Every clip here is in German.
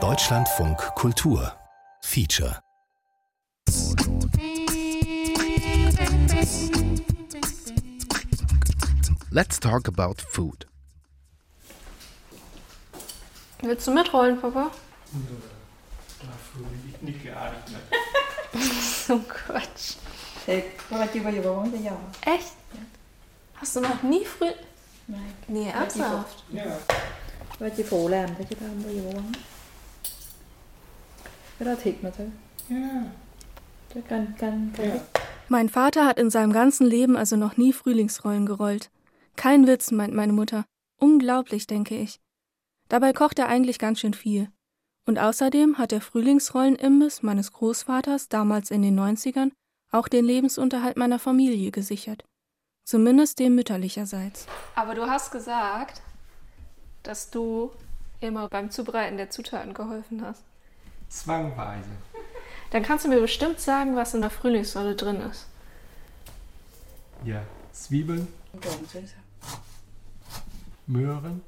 Deutschlandfunk Kultur Feature Let's talk about food. Willst du mitrollen, Papa? Nicht. So Quatsch. Chưa bao giờ bà uống tới giờ Echt? Hast du noch nie früh... Này Nee, ernsthaft? Ja. Ba chị phụ làm thôi chứ tao không bao giờ bà uống Cái đó thịt mà thôi Ja. Chứ canh canh canh Ja. Mein Vater hat in seinem ganzen Leben also noch nie Frühlingsrollen gerollt. Kein Witz, meint meine Mutter. Unglaublich, denke ich. Dabei kocht er eigentlich ganz schön viel. Und außerdem hat der Frühlingsrollenimbiss meines Großvaters damals in den 90ern auch den Lebensunterhalt meiner Familie gesichert. Zumindest dem mütterlicherseits. Aber du hast gesagt, dass du immer beim Zubereiten der Zutaten geholfen hast. Zwangweise. Dann kannst du mir bestimmt sagen, was in der Frühlingsrolle drin ist. Ja. Zwiebeln, Möhren,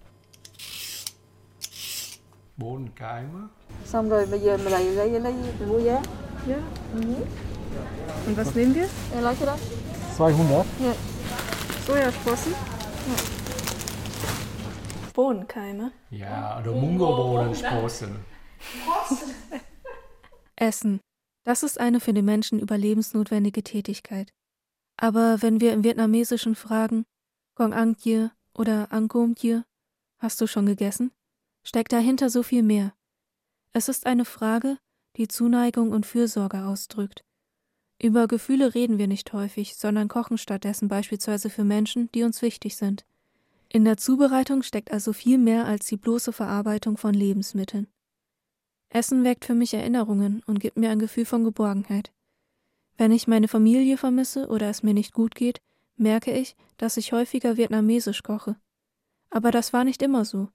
Bohnenkeimer, Xong rồi bây giờ mình lại lấy lấy mình mua giá Ja. Und was nehmen wir? Đó 200. Sojasprossen. Bohnenkeime. Ja, oder Mungobohnensprossen. Essen. Das ist eine für den Menschen überlebensnotwendige Tätigkeit. Aber wenn wir im Vietnamesischen fragen, Gong Ang Thie oder Ang Kom Thie, hast du schon gegessen? Steckt dahinter so viel mehr. Es ist eine Frage, die Zuneigung und Fürsorge ausdrückt. Über Gefühle reden wir nicht häufig, sondern kochen stattdessen beispielsweise für Menschen, die uns wichtig sind. In der Zubereitung steckt also viel mehr als die bloße Verarbeitung von Lebensmitteln. Essen weckt für mich Erinnerungen und gibt mir ein Gefühl von Geborgenheit. Wenn ich meine Familie vermisse oder es mir nicht gut geht, merke ich, dass ich häufiger vietnamesisch koche. Aber das war nicht immer so.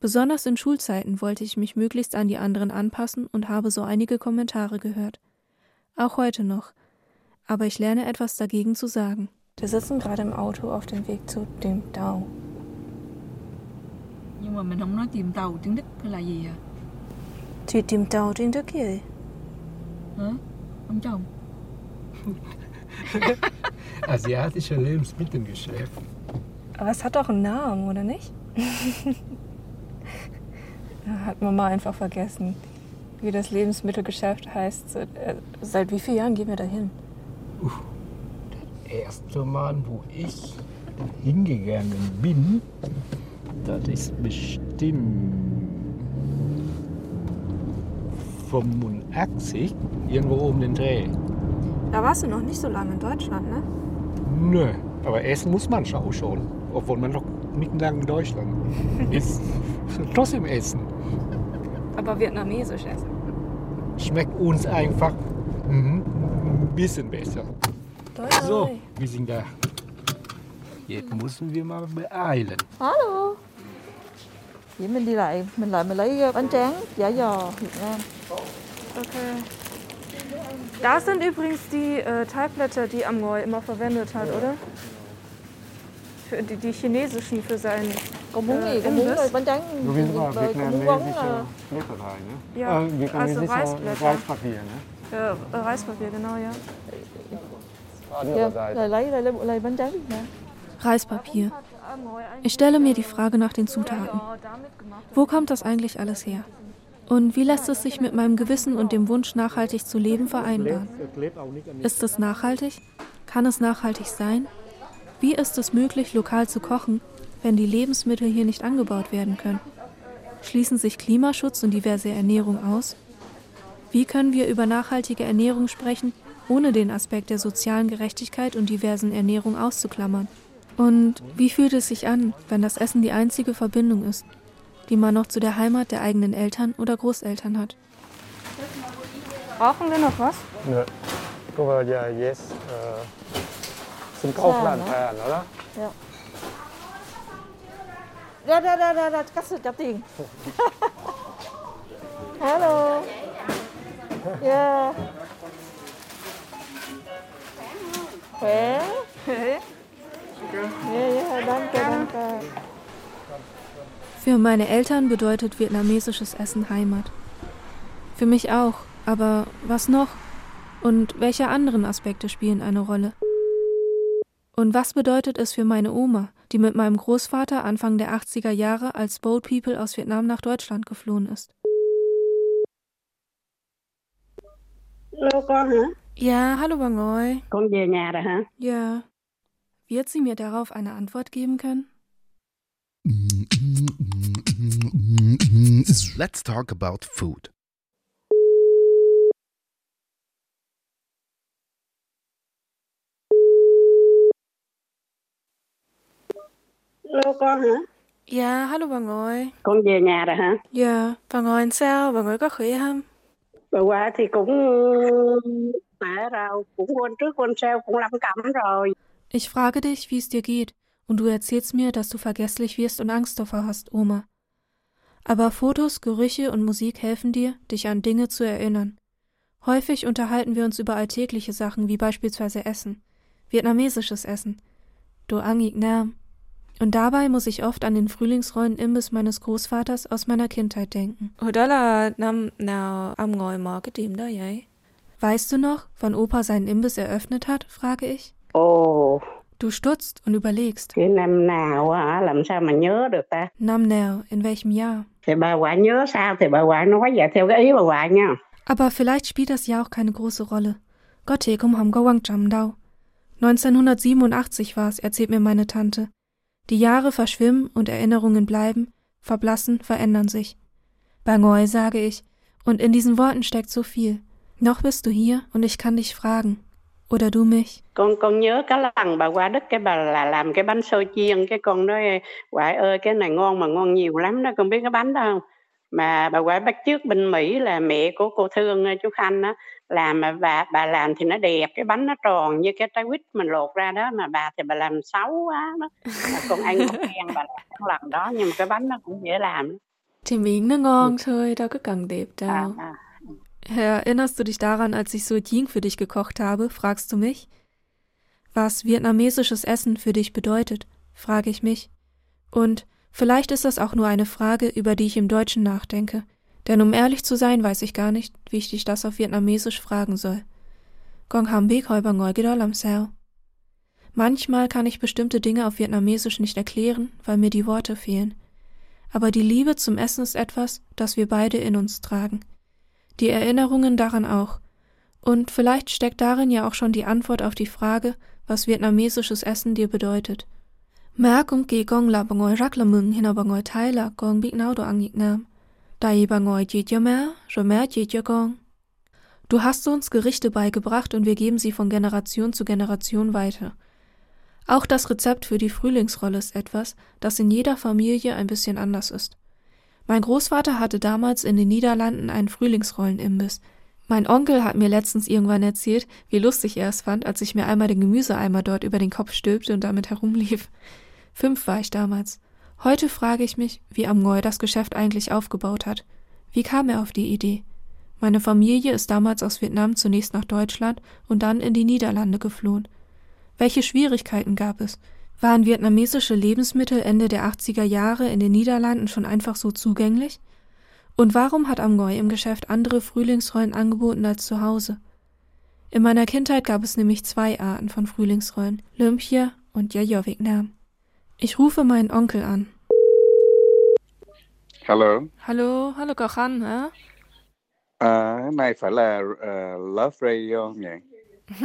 Besonders in Schulzeiten wollte ich mich möglichst an die anderen anpassen und habe so einige Kommentare gehört. Auch heute noch. Aber ich lerne etwas dagegen zu sagen. Wir sitzen gerade im Auto auf dem Weg zu dem Dao. Nhưng mà mình không nói chìm tàu tiếng Đức hay là gì à Zu dem Dao den der Kiel. Hả? Ông chồng Asiatische Lebensmittelgeschäft. Aber es hat doch einen Namen, oder nicht? hat Mama einfach vergessen, wie das Lebensmittelgeschäft heißt. Äh, Seit wie vielen Jahren gehen wir da hin? Erste Mal, wo ich hingegangen bin, das ist bestimmt 85, irgendwo oben den Dreh. Da warst du noch nicht so lange in Deutschland, ne? Nö, aber essen muss man auch schon, obwohl man noch nicht lange in Deutschland ist. Trotzdem essen. Aber vietnamesisch essen. Schmeckt uns einfach mhm, ein bisschen besser. So, wir sind da. Jetzt müssen wir mal beeilen. Alo Vậy mình đi lại Mình lại mình lấy bánh tráng Giả giò Việt Nam Okay. Da sind übrigens die äh, Teigblätter, die Amoy immer verwendet hat, oder? Für die, die chinesischen für sein. Con muốn gì? Ờ, Con muốn Imbiss. bánh tráng Con muốn ne? Ja, also Reisblätter. Reispapier, ne? Äh, Reispapier, genau, ja. Lại lấy lấy, lấy bánh tráng Việt Nam Reispapier. Ich stelle mir die Frage nach den Zutaten. Wo kommt das eigentlich alles her? Und wie lässt es sich mit meinem Gewissen und dem Wunsch, nachhaltig zu leben, vereinbaren? Ist es nachhaltig? Kann es nachhaltig sein? Wie ist es möglich, lokal zu kochen, wenn die Lebensmittel hier nicht angebaut werden können? Schließen sich Klimaschutz und diverse Ernährung aus? Wie können wir über nachhaltige Ernährung sprechen, ohne den Aspekt der sozialen Gerechtigkeit und diversen Ernährung auszuklammern? Und wie fühlt es sich an, wenn das Essen die einzige Verbindung ist, die man noch zu der Heimat der eigenen Eltern oder Großeltern hat? Brauchen wir noch was? Nö. Guck mal, ja, yes. Äh, zum Kaufland fahren, oder? Ra ra ra ra ra Cắt sự trả tiền Hello Yeah Khỏe Yeah, yeah, danke, danke Für meine Eltern bedeutet vietnamesisches Essen Heimat. Für mich auch, aber was noch? Und welche anderen Aspekte spielen eine Rolle? Und was bedeutet es für meine Oma, die mit meinem Großvater Anfang der 80er Jahre als Boat People aus Vietnam nach Deutschland geflohen ist? Hallo con hả? Ja, hallo Bangoy. Con về nhà rồi hả? Ja. Wird sie mir darauf eine Antwort geben können? Let's talk about food. Hello con hả? Ja, hallo Bangoy. Con về nhà rồi hả? Ja, Bangoy sao? Bangoy có khỏe không? Bà qua thì cũng mẹ rồi, cũng quên trước quên sau cũng lắm cẩm rồi. Ich frage dich, wie es dir geht, und du erzählst mir, dass du vergesslich wirst und Angst davor hast, Oma. Aber Fotos, Gerüche und Musik helfen dir, dich an Dinge zu erinnern. Häufig unterhalten wir uns über alltägliche Sachen wie beispielsweise Essen, vietnamesisches Essen. Do Angik Nam. Und dabei muss ich oft an den frühlingsrollen Imbiss meines Großvaters aus meiner Kindheit denken. Weißt du noch, wann Opa seinen Imbiss eröffnet hat? frage ich. Ồ, Du stutzt und überlegst. cái năm nào làm sao mà nhớ được ta? Namnao, in welchem Jahr? Thì bà ngoại nhớ sao thì bà ngoại nói vậy theo cái ý bà ngoại nha. Aber vielleicht spielt das Jahr auch keine große Rolle. Gotte kum ham gawang cham dau. 1987 war es, erzählt mir meine Tante. Die Jahre verschwimmen und Erinnerungen bleiben, verblassen, verändern sich. Bangoy, sage ich, und in diesen Worten steckt so viel. Noch bist du hier und ich kann dich fragen. Oder du mich. Con con nhớ cái lần bà qua Đức cái bà là làm cái bánh xôi chiên cái con nói ngoại ơi cái này ngon mà ngon nhiều lắm đó con biết cái bánh đó không? Mà bà ngoại bắt trước bên Mỹ là mẹ của cô Thương chú Khanh á làm mà bà bà làm thì nó đẹp cái bánh nó tròn như cái trái quýt mình lột ra đó mà bà thì bà làm xấu quá đó mà con ăn con khen bà làm cái lần đó nhưng mà cái bánh nó cũng dễ làm Die Ming ne ngon thôi, đâu có cần đẹp à, đâu. à. Erinnerst du dich daran, als ich so Ying für dich gekocht habe, fragst du mich? Was vietnamesisches Essen für dich bedeutet, frage ich mich. Und vielleicht ist das auch nur eine Frage, über die ich im Deutschen nachdenke. Denn um ehrlich zu sein, weiß ich gar nicht, wie ich dich das auf Vietnamesisch fragen soll. Gong ham bek hoi bang ngoi gidol am sao. Manchmal kann ich bestimmte Dinge auf Vietnamesisch nicht erklären, weil mir die Worte fehlen. Aber die Liebe zum Essen ist etwas, das wir beide in uns tragen. Die Erinnerungen daran auch. Und vielleicht steckt darin ja auch schon die Antwort auf die Frage, was vietnamesisches Essen dir bedeutet. Merk um ge gong la bangoi rak la hina bangoi thai la gong big do angik nam. Dai bangoi yo mer, jo mer jit yo gong. Du hast uns Gerichte beigebracht und wir geben sie von Generation zu Generation weiter. Auch das Rezept für die Frühlingsrolle ist etwas, das in jeder Familie ein bisschen anders ist. Mein Großvater hatte damals in den Niederlanden einen Frühlingsrollenimbiss. Mein Onkel hat mir letztens irgendwann erzählt, wie lustig er es fand, als ich mir einmal den Gemüseeimer dort über den Kopf stülpte und damit herumlief. Fünf war ich damals. Heute frage ich mich, wie Amgoy das Geschäft eigentlich aufgebaut hat. Wie kam er auf die Idee? Meine Familie ist damals aus Vietnam zunächst nach Deutschland und dann in die Niederlande geflohen. Welche Schwierigkeiten gab es? Waren vietnamesische Lebensmittel Ende der 80er Jahre in den Niederlanden schon einfach so zugänglich? Und warum hat Amgoy im Geschäft andere Frühlingsrollen angeboten als zu Hause? In meiner Kindheit gab es nämlich zwei Arten von Frühlingsrollen, Lumpia und Yayo Vietnam. Ich rufe meinen Onkel an. Hello, Hallo, hallo Kochan, hä? này phải là ờ, Love Radio nhỉ?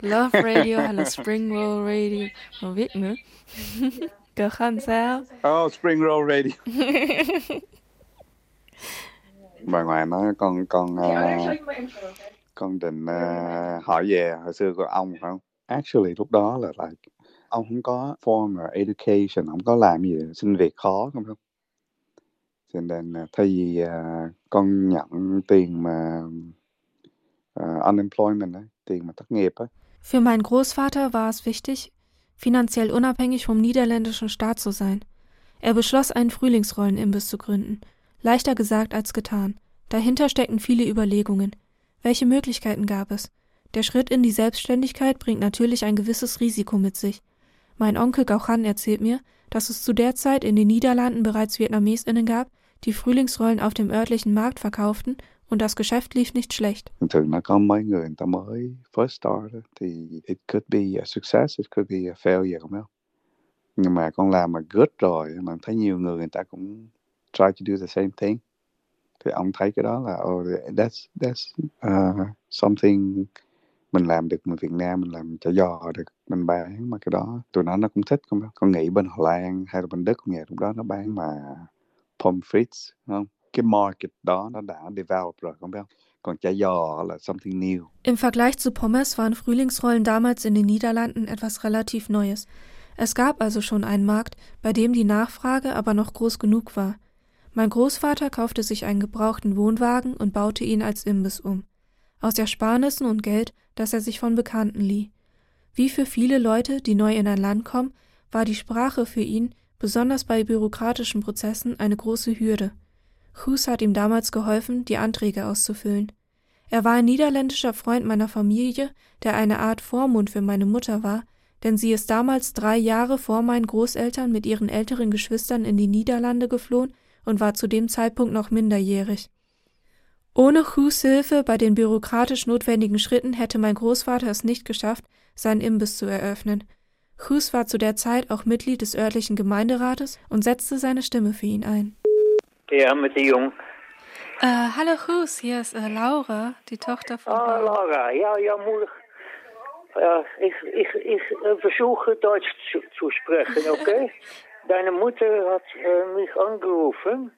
Love Radio hay là Spring Roll Radio? Không biết nữa. Kochan sao? Oh, Spring Roll Radio. Bà ngoại nói con con ờ, con định ờ, hỏi về hồi xưa của ông phải không? Actually lúc đó là like ông không có formal education, không có làm gì xin việc khó không không? Cho nên thay vì ờ, con nhận tiền mà ờ, unemployment tiền mà thất nghiệp Für meinen Großvater war es wichtig, finanziell unabhängig vom niederländischen Staat zu sein. Er beschloss, einen Frühlingsrollenimbiss zu gründen. Leichter gesagt als getan. Dahinter steckten viele Überlegungen. Welche Möglichkeiten gab es? Der Schritt in die Selbstständigkeit bringt natürlich ein gewisses Risiko mit sich. Mein Onkel Gauchan erzählt mir, dass es zu der Zeit in den Niederlanden bereits VietnamesInnen gab, die Frühlingsrollen auf dem örtlichen Markt verkauften und das Geschäft lief nicht schlecht. Thường nó có mấy người người ta mới first start thì it could be a success, it could be a failure không biết Nhưng mà con làm mà good rồi mà thấy nhiều người người ta cũng try to do the same thing. Thì ông thấy cái đó là oh, that's that's uh, something mình làm được mình Việt Nam mình làm chả giò được mình bán mà cái đó tụi nó nó cũng thích không con nghĩ bên Hà Lan hay là bên Đức cũng vậy lúc đó nó bán mà pommes frites không cái market đó nó đã develop rồi không Im Vergleich zu Pommes waren Frühlingsrollen damals in den Niederlanden etwas relativ Neues. Es gab also schon einen Markt, bei dem die Nachfrage aber noch groß genug war. Mein Großvater kaufte sich einen gebrauchten Wohnwagen und baute ihn als Imbiss um. Aus Ersparnissen und Geld, das er sich von Bekannten lieh. Wie für viele Leute, die neu in ein Land kommen, war die Sprache für ihn, besonders bei bürokratischen Prozessen, eine große Hürde. Hus hat ihm damals geholfen, die Anträge auszufüllen. Er war ein niederländischer Freund meiner Familie, der eine Art Vormund für meine Mutter war, denn sie ist damals drei Jahre vor meinen Großeltern mit ihren älteren Geschwistern in die Niederlande geflohen und war zu dem Zeitpunkt noch minderjährig. Ohne Hus Hilfe bei den bürokratisch notwendigen Schritten hätte mein Großvater es nicht geschafft, seinen Imbiss zu eröffnen. Hus war zu der Zeit auch Mitglied des örtlichen Gemeinderates und setzte seine Stimme für ihn ein. Ja, mit der Jung. Äh, hallo Hus, hier ist äh, Laura, die Tochter von. Ah, Laura, ja, ja, moeder. Ja, ich, ich, ich äh, versuche Deutsch zu, zu sprechen, okay? Deine Mutter hat äh, mich angerufen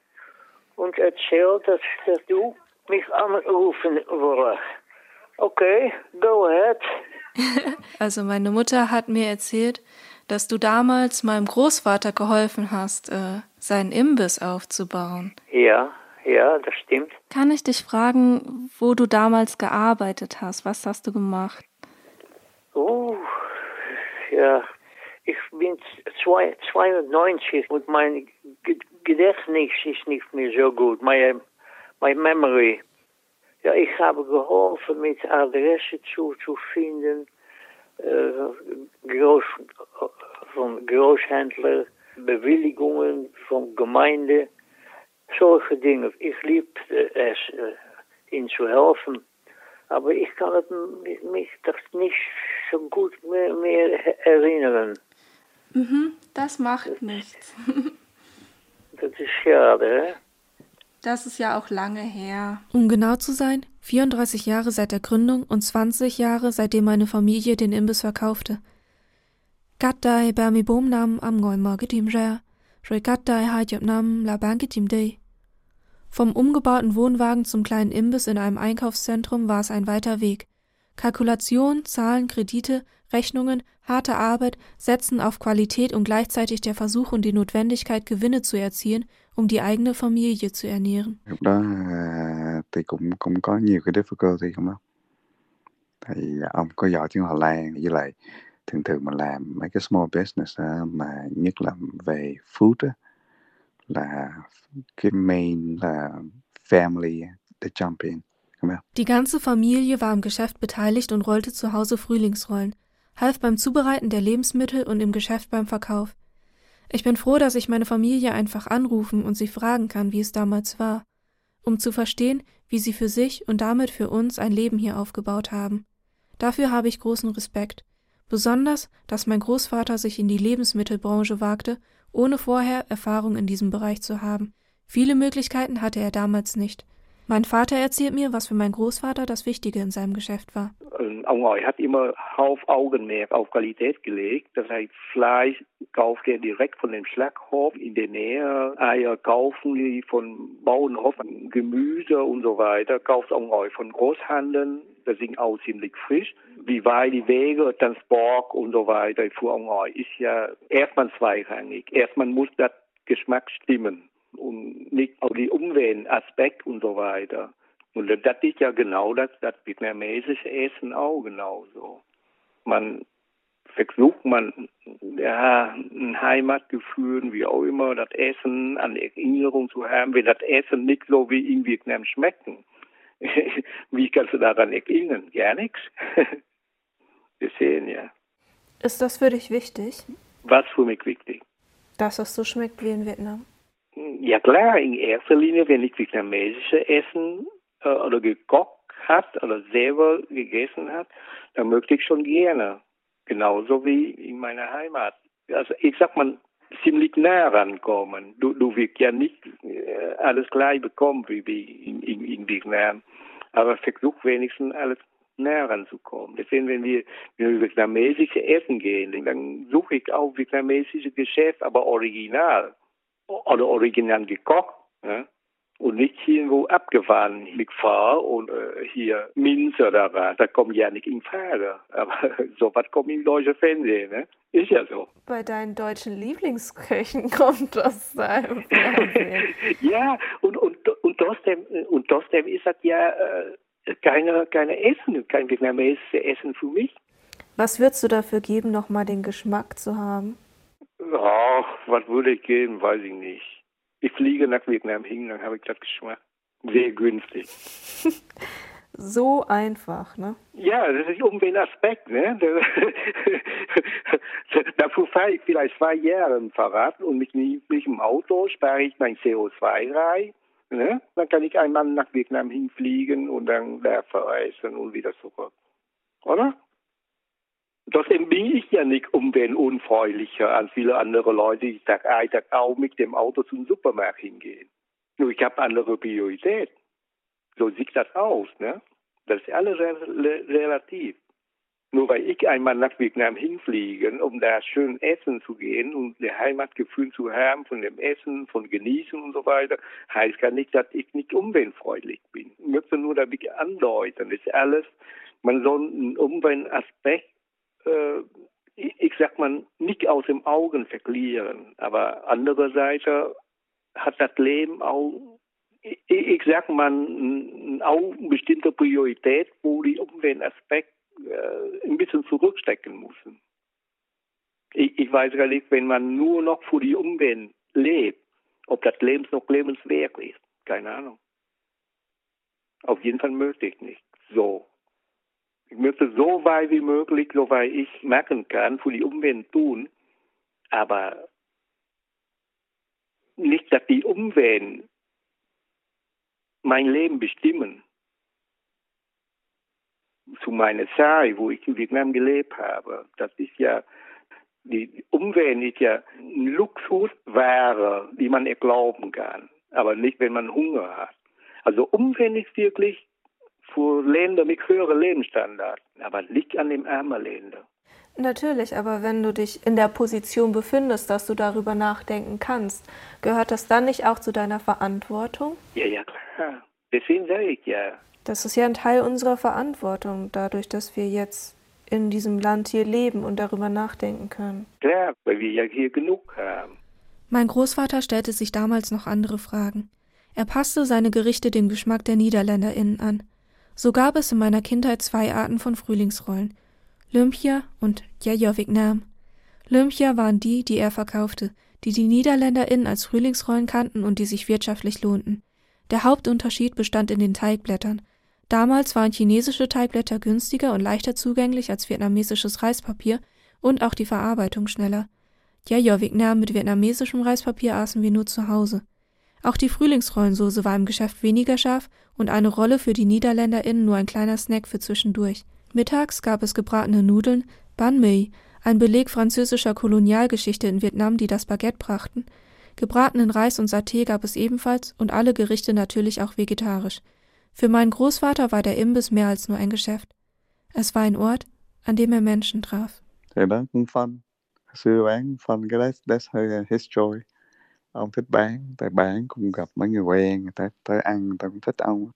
und erzählt, dass, dass du mich anrufen wolltest. Okay, go ahead. also meine Mutter hat mir erzählt, dass du damals meinem Großvater geholfen hast, äh, seinen Imbiss aufzubauen. Ja, ja, das stimmt. Kann ich dich fragen, wo du damals gearbeitet hast? Was hast du gemacht? Oh, ja, ich bin zwei, 92 und mein Gedächtnis ist nicht mehr so gut. Meine, my memory. Ja, ich habe geholfen, mit Adresse zu, zu finden, äh, Groß, von Großhändler, Bewilligungen von Gemeinde, solche Dinge. Ich liebte es, äh, ihnen zu helfen. Aber ich kann mich das nicht so gut mehr, mehr erinnern. Mhm, das macht nichts. das ist schade. Das ist ja auch lange her. Um genau zu sein, 34 Jahre seit der Gründung und 20 Jahre seitdem meine Familie den Imbiss verkaufte. Gattai Bermi Bomnam am Morgetim Rer, Roy Gattai Hajab Nam La Banketim Day. Vom umgebauten Wohnwagen zum kleinen Imbiss in einem Einkaufszentrum war es ein weiter Weg. Kalkulation, Zahlen, Kredite, Rechnungen, harte Arbeit setzen auf Qualität und gleichzeitig der Versuch und die Notwendigkeit, Gewinne zu erzielen, um die eigene Familie zu ernähren. Lúc đó thì cũng cũng có nhiều cái difficulty không đó. Thì ông có giỏi tiếng Hà Lan với lại thường thường mình làm mấy cái small business đó, mà nhất là về food đó, là cái main là family the jump in. Die ganze Familie war am Geschäft beteiligt und rollte zu Hause Frühlingsrollen, half beim Zubereiten der Lebensmittel und im Geschäft beim Verkauf. Ich bin froh, dass ich meine Familie einfach anrufen und sie fragen kann, wie es damals war, um zu verstehen, wie sie für sich und damit für uns ein Leben hier aufgebaut haben. Dafür habe ich großen Respekt. Besonders, dass mein Großvater sich in die Lebensmittelbranche wagte, ohne vorher Erfahrung in diesem Bereich zu haben. Viele Möglichkeiten hatte er damals nicht. Mein Vater erzählt mir, was für meinen Großvater das Wichtige in seinem Geschäft war. Ông Ngòi hat immer Hauptaugenmerk auf Qualität gelegt. Das heißt, Fleisch kauft er direkt von dem Schlachthof in der Nähe. Eier kaufen die von Bauernhof, Gemüse und so weiter. Kauft Ông Ngòi von Großhandeln. Das sind auch ziemlich frisch. Wie weit die Wege, Transport und so weiter für Ông Ngòi ist ja erstmal zweirangig. Erstmal muss das Geschmack stimmen und nicht auch die Umweltaspekt und so weiter. Und das ist ja genau das, das vietnamesische Essen auch genauso. Man versucht man ja ein Heimatgefühl, wie auch immer, das Essen an Erinnerung zu haben, wenn das Essen nicht so wie in Vietnam schmecken. wie kannst du daran erinnern? Gar nichts. Wir sehen ja. Ist das für dich wichtig? Was für mich wichtig? Dass es so schmeckt wie in Vietnam? Ja klar, in erster Linie, wenn ich vietnamesische Essen äh, oder gekocht hat oder selber gegessen hat, dann möchte ich schon gerne. Genauso wie in meiner Heimat. Also ich sag mal, ziemlich nah rankommen. Du, du wirst ja nicht äh, alles gleich bekommen wie, wie in, in, in Vietnam. Aber versuch wenigstens alles näher ranzukommen. Deswegen, wenn wir, wenn wir vietnamesische Essen gehen, dann suche ich auch vietnamesische Geschäft, aber original. Oder original gekocht. Ja? und nicht irgendwo abgefahren mit Fahr und äh, hier Minz oder was. Das kommt ja nicht in Frage. Aber sowas kommt im deutschen Fernsehen, ne? Ist ja so. Bei deinen deutschen Lieblingsköchen kommt das da im Fernsehen. ja, und, und, und, trotzdem, und trotzdem ist das ja äh, keine, keine Essen, kein vietnamesisches Essen für mich. Was würdest du dafür geben, nochmal den Geschmack zu haben? Ach, was würde ich geben, weiß ich nicht ich fliege nach Vietnam hin, dann habe ich das geschmeckt. Sehr günstig. so einfach, ne? Ja, das ist um den Aspekt, ne? Dafür fahre ich vielleicht zwei Jahre im Fahrrad und mit, mit dem Auto spare ich mein CO2 rein. Ne? Dann kann ich einmal nach Vietnam hinfliegen und dann da verreisen und wieder zurück. Oder? Trotzdem bin ich ja nicht umweltunfreundlicher als viele andere Leute, die Tag ein, Tag auch mit dem Auto zum Supermarkt hingehen. Nur ich habe andere Priorität. So sieht das aus, ne? Das ist alles relativ. Nur weil ich einmal nach Vietnam hinfliege, um da schön essen zu gehen und das Heimatgefühl zu haben von dem Essen, von Genießen und so weiter, heißt gar nicht, dass ich nicht umweltfreundlich bin. Ich möchte nur damit andeuten, das ist alles, man soll einen Umweltaspekt äh, ich sag mal, nicht aus dem Augen verlieren. Aber andererseits hat das Leben auch, ich, ich sag mal, auch eine bestimmte Priorität, wo die Umweltaspekt äh, ein bisschen zurückstecken müssen. Ich, ich weiß gar nicht, wenn man nur noch für die Umwelt lebt, ob das Leben noch lebenswert ist. Keine Ahnung. Auf jeden Fall möglich nicht. So. Ich möchte so weit wie möglich, so weit ich merken kann, für die Umwelt tun, aber nicht, dass die Umwelt mein Leben bestimmen. Zu meiner Zeit, wo ich in Vietnam gelebt habe, das ist ja, die Umwelt ist ja ein Luxusware, die man erlauben kann, aber nicht, wenn man Hunger hat. Also Umwelt ist wirklich für Länder mit höheren Lebensstandard, aber nicht an den armen Ländern. Natürlich, aber wenn du dich in der Position befindest, dass du darüber nachdenken kannst, gehört das dann nicht auch zu deiner Verantwortung? Ja, ja, klar. Deswegen sage ich ja. Das ist ja ein Teil unserer Verantwortung, dadurch, dass wir jetzt in diesem Land hier leben und darüber nachdenken können. Klar, weil wir ja hier genug haben. Mein Großvater stellte sich damals noch andere Fragen. Er passte seine Gerichte dem Geschmack der NiederländerInnen an. So gab es in meiner Kindheit zwei Arten von Frühlingsrollen. Lympia und Jajovik-Nam. Lympia waren die, die er verkaufte, die die NiederländerInnen als Frühlingsrollen kannten und die sich wirtschaftlich lohnten. Der Hauptunterschied bestand in den Teigblättern. Damals waren chinesische Teigblätter günstiger und leichter zugänglich als vietnamesisches Reispapier und auch die Verarbeitung schneller. Jajovik-Nam mit vietnamesischem Reispapier aßen wir nur zu Hause. Auch die Frühlingsrollensoße war im Geschäft weniger scharf und eine Rolle für die NiederländerInnen nur ein kleiner Snack für zwischendurch. Mittags gab es gebratene Nudeln, Banh Mi, ein Beleg französischer Kolonialgeschichte in Vietnam, die das Baguette brachten. Gebratenen Reis und Saté gab es ebenfalls und alle Gerichte natürlich auch vegetarisch. Für meinen Großvater war der Imbiss mehr als nur ein Geschäft. Es war ein Ort, an dem er Menschen traf. Bán fun cái that's, that's her, his joy. Ông thích bán tại bán cũng gặp mấy người quen người ta tới ăn người ta cũng thích ông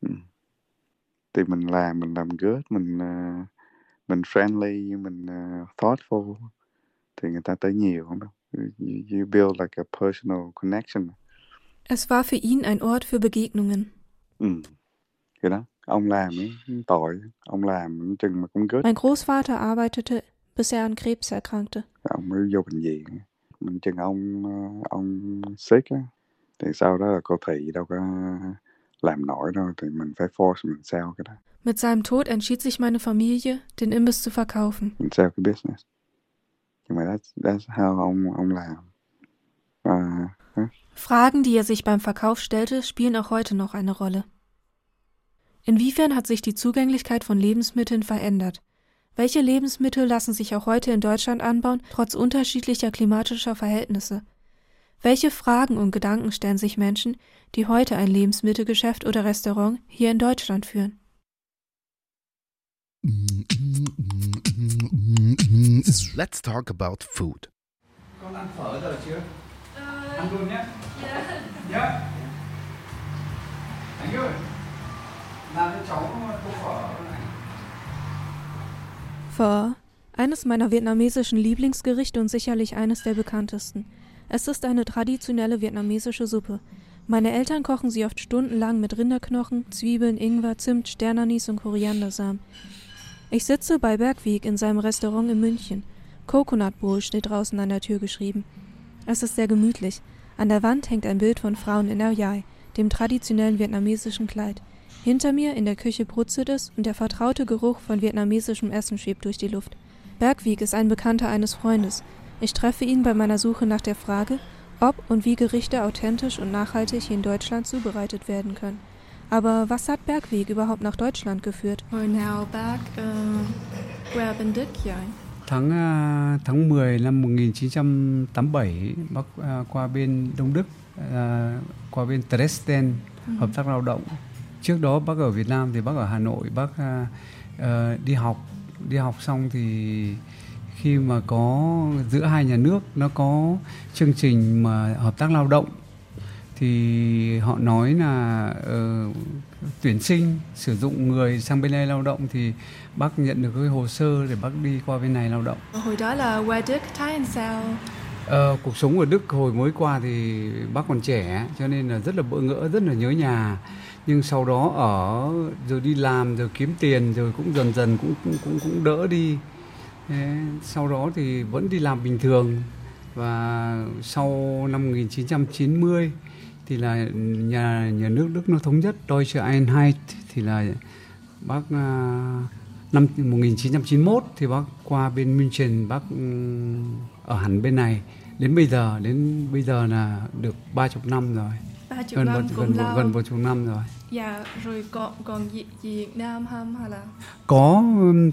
ừ. thì mình làm mình làm good mình uh, mình friendly mình uh, thoughtful thì người ta tới nhiều không you, you build like a personal connection Es war für ihn ein Ort für Begegnungen. Ừ. Thì đó, ông làm ấy, tội, ông làm chừng mà cũng good. Mein Großvater arbeitete, bis er an Krebs erkrankte. Ông mới vô bệnh viện mình chừng ông ông sick á thì sau đó là cô thị đâu có làm nổi đâu thì mình phải force mình sell cái đó. Mit seinem Tod entschied sich meine Familie, den Imbiss zu verkaufen. Mình sell cái business. nhưng mà that's, that's how ông ông làm và Fragen, die er sich beim Verkauf stellte, spielen auch heute noch eine Rolle. Inwiefern hat sich die Zugänglichkeit von Lebensmitteln verändert? Welche Lebensmittel lassen sich auch heute in Deutschland anbauen, trotz unterschiedlicher klimatischer Verhältnisse? Welche Fragen und Gedanken stellen sich Menschen, die heute ein Lebensmittelgeschäft oder Restaurant hier in Deutschland führen? Let's talk about food. Con ăn phở rồi chưa? Ăn luôn nhé. Dạ. Anh ơi, làm cho cháu tô phở này. Pho, eines meiner vietnamesischen Lieblingsgerichte und sicherlich eines der bekanntesten. Es ist eine traditionelle vietnamesische Suppe. Meine Eltern kochen sie oft stundenlang mit Rinderknochen, Zwiebeln, Ingwer, Zimt, Sternanis und Koriandersamen. Ich sitze bei Bergweg in seinem Restaurant in München. Coconut Bowl steht draußen an der Tür geschrieben. Es ist sehr gemütlich. An der Wand hängt ein Bild von Frauen in Yai, dem traditionellen vietnamesischen Kleid. Hinter mir in der Küche brutzelt es und der vertraute Geruch von vietnamesischem Essen schwebt durch die Luft. Bergweg ist ein Bekannter eines Freundes. Ich treffe ihn bei meiner Suche nach der Frage, ob und wie Gerichte authentisch und nachhaltig hier in Deutschland zubereitet werden können. Aber was hat Bergweg überhaupt nach Deutschland geführt? Bác uh? Tháng tháng 10 năm 1987 bác qua bên Đông Đức, uh, qua bên Dresden hợp tác lao động. Trước đó bác ở Việt Nam thì bác ở Hà Nội, bác uh, uh, đi học, đi học xong thì khi mà có giữa hai nhà nước nó có chương trình mà hợp tác lao động thì họ nói là ờ, tuyển sinh sử dụng người sang bên đây lao động thì bác nhận được cái hồ sơ để bác đi qua bên này lao động. Hồi đó là qua Đức thấy làm sao? Ờ, cuộc sống ở Đức hồi mới qua thì bác còn trẻ cho nên là rất là bỡ ngỡ, rất là nhớ nhà. Nhưng sau đó ở rồi đi làm rồi kiếm tiền rồi cũng dần dần cũng cũng cũng, cũng đỡ đi. Thế, sau đó thì vẫn đi làm bình thường. Và sau năm 1990 thì là nhà nhà nước Đức nó thống nhất Deutsche Einheit thì là bác à, năm 1991 thì bác qua bên München bác ừ, ở hẳn bên này. Đến bây giờ đến bây giờ là được ba chục năm rồi. 30 gần năm một cũng gần lâu. gần một chục năm rồi Dạ, rồi còn còn Việt, Việt Nam không hay là? có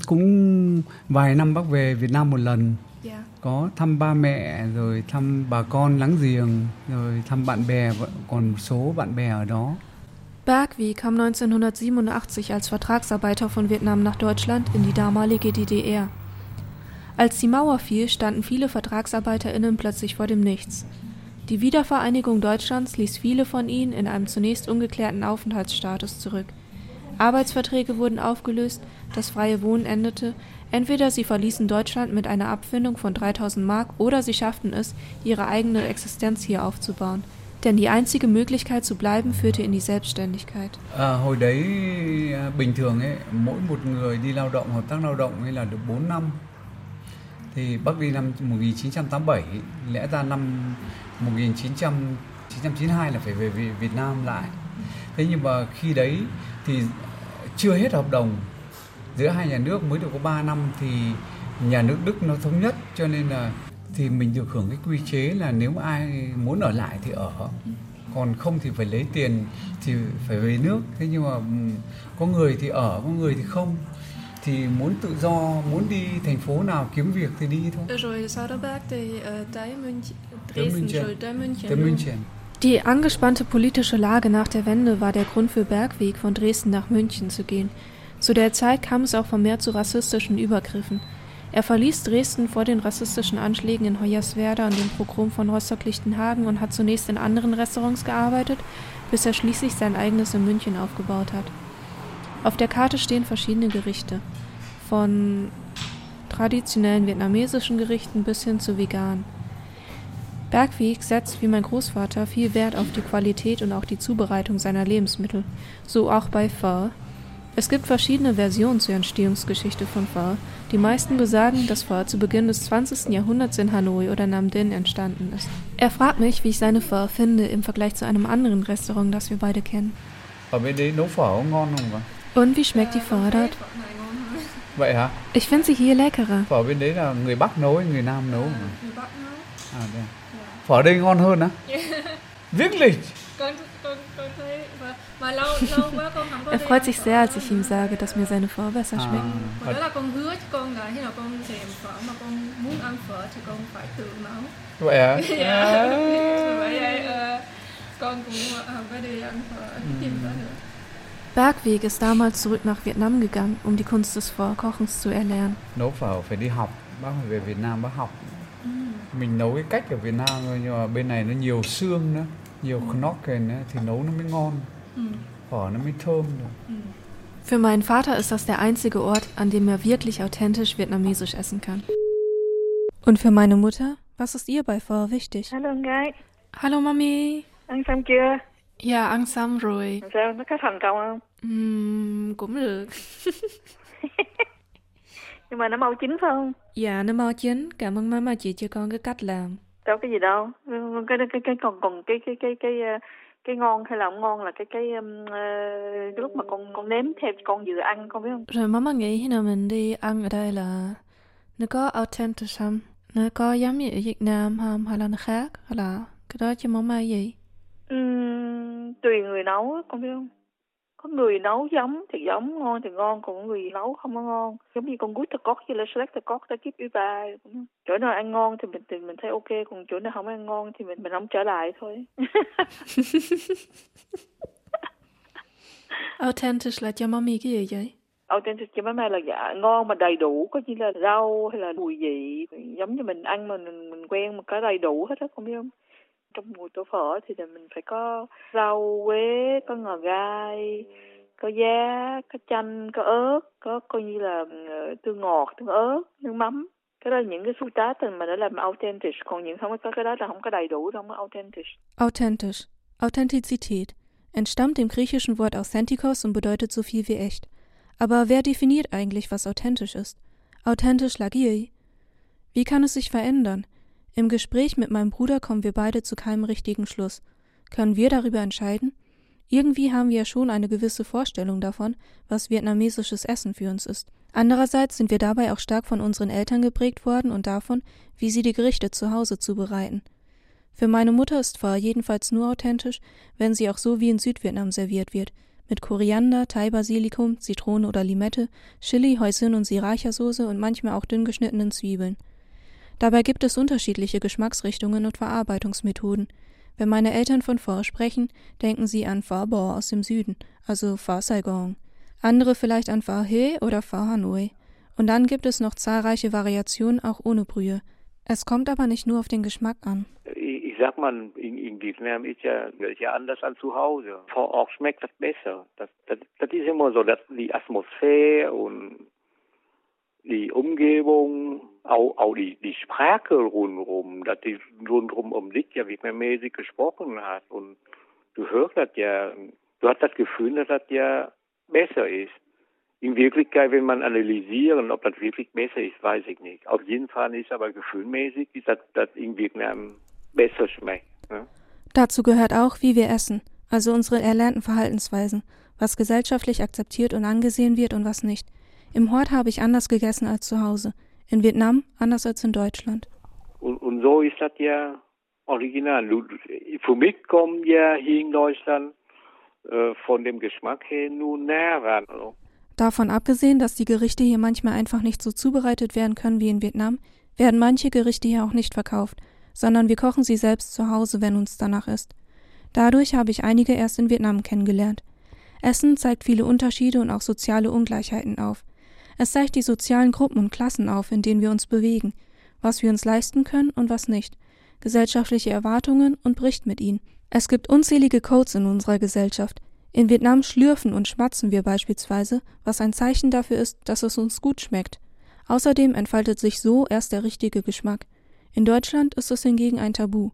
cũng vài năm bác về Việt Nam một lần Dạ. có thăm ba mẹ rồi thăm bà con láng giềng rồi thăm bạn bè còn một số bạn bè ở đó Bergweg kam 1987 als Vertragsarbeiter von Vietnam nach Deutschland in die damalige DDR. Als die Mauer fiel, standen viele VertragsarbeiterInnen plötzlich vor dem Nichts. Die Wiedervereinigung Deutschlands ließ viele von ihnen in einem zunächst ungeklärten Aufenthaltsstatus zurück. Arbeitsverträge wurden aufgelöst, das freie Wohnen endete, entweder sie verließen Deutschland mit einer Abfindung von 3000 Mark oder sie schafften es, ihre eigene Existenz hier aufzubauen. Denn die einzige Möglichkeit zu bleiben führte in die Selbstständigkeit. À, hồi đấy bình thường ấy mỗi một người đi lao động hợp tác lao động ấy là được 4 năm thì bác đi năm 1987 lẽ ra năm 1992 là phải về Việt- Nam lại. Thế nhưng mà khi đấy thì chưa hết hợp đồng giữa hai nhà nước, mới được có 3 năm thì nhà nước Đức nó thống nhất, cho nên là thì mình được hưởng cái quy chế là nếu mà ai muốn ở lại thì ở, còn không thì phải lấy tiền thì phải về nước. Thế nhưng mà ừ, có người thì ở, có người thì không. Thì muốn tự do muốn đi thành phố nào kiếm việc thì đi thôi Rồi sau đó bác thì tới München, Dresden rồi tới München. tới luôn. München Die angespannte politische Lage nach der Wende war der Grund für Bergweg, von Dresden nach München zu gehen. Zu der Zeit kam es auch vermehrt zu rassistischen Übergriffen. Er verließ Dresden vor den rassistischen Anschlägen in Hoyerswerda und dem Pogrom von Rostock-Lichtenhagen und hat zunächst in anderen Restaurants gearbeitet, bis er schließlich sein eigenes in München aufgebaut hat. Auf der Karte stehen verschiedene Gerichte, von traditionellen vietnamesischen Gerichten bis hin zu vegan. Bergweg setzt wie mein Großvater viel Wert auf die Qualität und auch die Zubereitung seiner Lebensmittel, so auch bei Pho. Es gibt verschiedene Versionen zur Entstehungsgeschichte von Pho. Die meisten besagen, dass Pho zu Beginn des 20. Jahrhunderts in Hanoi oder Nam Dinh entstanden ist. Er fragt mich, wie ich seine Pho finde im Vergleich zu einem anderen Restaurant, das wir beide kennen. Und wie schmeckt die Pho dort? Vậy hả? Ich finde sie hier leckerer. Phở bên đấy là người Bắc nấu hay người Nam nấu? mà? Người Bắc nấu. À, đây. Phở đây ngon hơn á? Wirklich? Er freut sich sehr, als ich ihm sage, dass mir seine Pho besser À. Vậy hả? À. Vậy con cũng đi ăn phở tìm phở nữa. Bergweg ist damals zurück nach Vietnam gegangen, um die Kunst des Vorkochens zu erlernen. Nấu phở phải đi học. Bác phải về Việt Nam bác học. Mình nấu cái cách ở Việt Nam thôi nhưng mà bên này nó nhiều xương nữa, nhiều knocken nữa thì nấu nó mới ngon. Phở nó mới thơm được. Für meinen Vater ist das der einzige Ort, an dem er wirklich authentisch vietnamesisch essen kann. Und für meine Mutter, was ist ihr bei Pho wichtig? Gái, Hallo Mami. ăn xong chưa? Ja, ăn xong rồi. Sao, nó có thành công không? Ừm, cũng được. Nhưng mà nó mau chín phải không? Dạ, nó mau chín. Cảm ơn mama chị cho con cái cách làm. Đâu có gì đâu. Cái cái cái còn còn cái cái cái cái ờ, cái ngon hay là không ngon là cái cái um, ờ, lúc mà con con nếm theo con vừa ăn con biết không? Rồi mama nghĩ khi nào mình đi ăn ở đây là nó có authentic không? Nó có giống như ở Việt Nam không? Hay là nó khác? Hay là cái đó cho mama gì? Ừm, tùy người nấu con biết không? Có người nấu giống thì giống, ngon thì ngon, còn có người nấu không có ngon. Giống như con gút cốt với là select cốt ta kiếp über. Chỗ nào ăn ngon thì mình thì mình thấy ok, còn chỗ nào không ăn ngon thì mình mình không trở lại thôi. Authentisch là cho mami cái gì vậy? authentic cho mama là dạ ngon mà đầy đủ có như là rau hay là mùi vị giống như mình ăn mà mình mình quen một cái đầy đủ hết á không biết không trong mùi tổ phở thì mình phải có rau quế có ngò gai có giá có chanh có ớt có coi như là tương ngọt tương ớt nước mắm cái đó là những cái xu tá từ mà để làm authentic còn những không có cái đó là không có đầy đủ không có authentic Authentisch. Authentizität entstammt dem griechischen Wort authentikos und bedeutet so viel wie echt. Aber wer definiert eigentlich, was authentisch ist? Authentisch lagieri. Wie kann es sich verändern? Im Gespräch mit meinem Bruder kommen wir beide zu keinem richtigen Schluss. Können wir darüber entscheiden? Irgendwie haben wir ja schon eine gewisse Vorstellung davon, was vietnamesisches Essen für uns ist. Andererseits sind wir dabei auch stark von unseren Eltern geprägt worden und davon, wie sie die Gerichte zu Hause zubereiten. Für meine Mutter ist Pho jedenfalls nur authentisch, wenn sie auch so wie in Südvietnam serviert wird, mit Koriander, Thai-Basilikum, Zitrone oder Limette, Chili, Hoisin und Sriracha-Soße und manchmal auch dünn geschnittenen Zwiebeln. Dabei gibt es unterschiedliche Geschmacksrichtungen und Verarbeitungsmethoden. Wenn meine Eltern von Pho sprechen, denken sie an Pho Bo aus dem Süden, also Pho Saigon. Andere vielleicht an Pho He oder Pho Hanoi. Und dann gibt es noch zahlreiche Variationen auch ohne Brühe. Es kommt aber nicht nur auf den Geschmack an. Ich, sag mal, in, in Vietnam ist ja, ist ja anders als zu Hause. Vor Ort schmeckt das besser. Das, das, das ist immer so, dass die Atmosphäre und die Umgebung, auch, auch die, die Sprache rundherum, dass die rundherum um dich ja vietnamesisch gesprochen hat. Und du hörst das ja, du hast das Gefühl, dass das ja besser ist. In Wirklichkeit, wenn man analysieren, ob das wirklich besser ist, weiß ich nicht. Auf jeden Fall ist aber gefühlmäßig, ist das, das in Vietnam besser schmeckt. Ne? Dazu gehört auch, wie wir essen, also unsere erlernten Verhaltensweisen, was gesellschaftlich akzeptiert und angesehen wird und was nicht. Im Hort habe ich anders gegessen als zu Hause. In Vietnam anders als in Deutschland. Und, und so ist das ja original. Für mich kommt ja hier in Deutschland äh, von dem Geschmack her nur näher ran. Also. Davon abgesehen, dass die Gerichte hier manchmal einfach nicht so zubereitet werden können wie in Vietnam, werden manche Gerichte hier auch nicht verkauft, sondern wir kochen sie selbst zu Hause, wenn uns danach ist. Dadurch habe ich einige erst in Vietnam kennengelernt. Essen zeigt viele Unterschiede und auch soziale Ungleichheiten auf. Es zeigt die sozialen Gruppen und Klassen auf, in denen wir uns bewegen, was wir uns leisten können und was nicht, gesellschaftliche Erwartungen und bricht mit ihnen. Es gibt unzählige Codes in unserer Gesellschaft. In Vietnam schlürfen und schmatzen wir beispielsweise, was ein Zeichen dafür ist, dass es uns gut schmeckt. Außerdem entfaltet sich so erst der richtige Geschmack. In Deutschland ist es hingegen ein Tabu.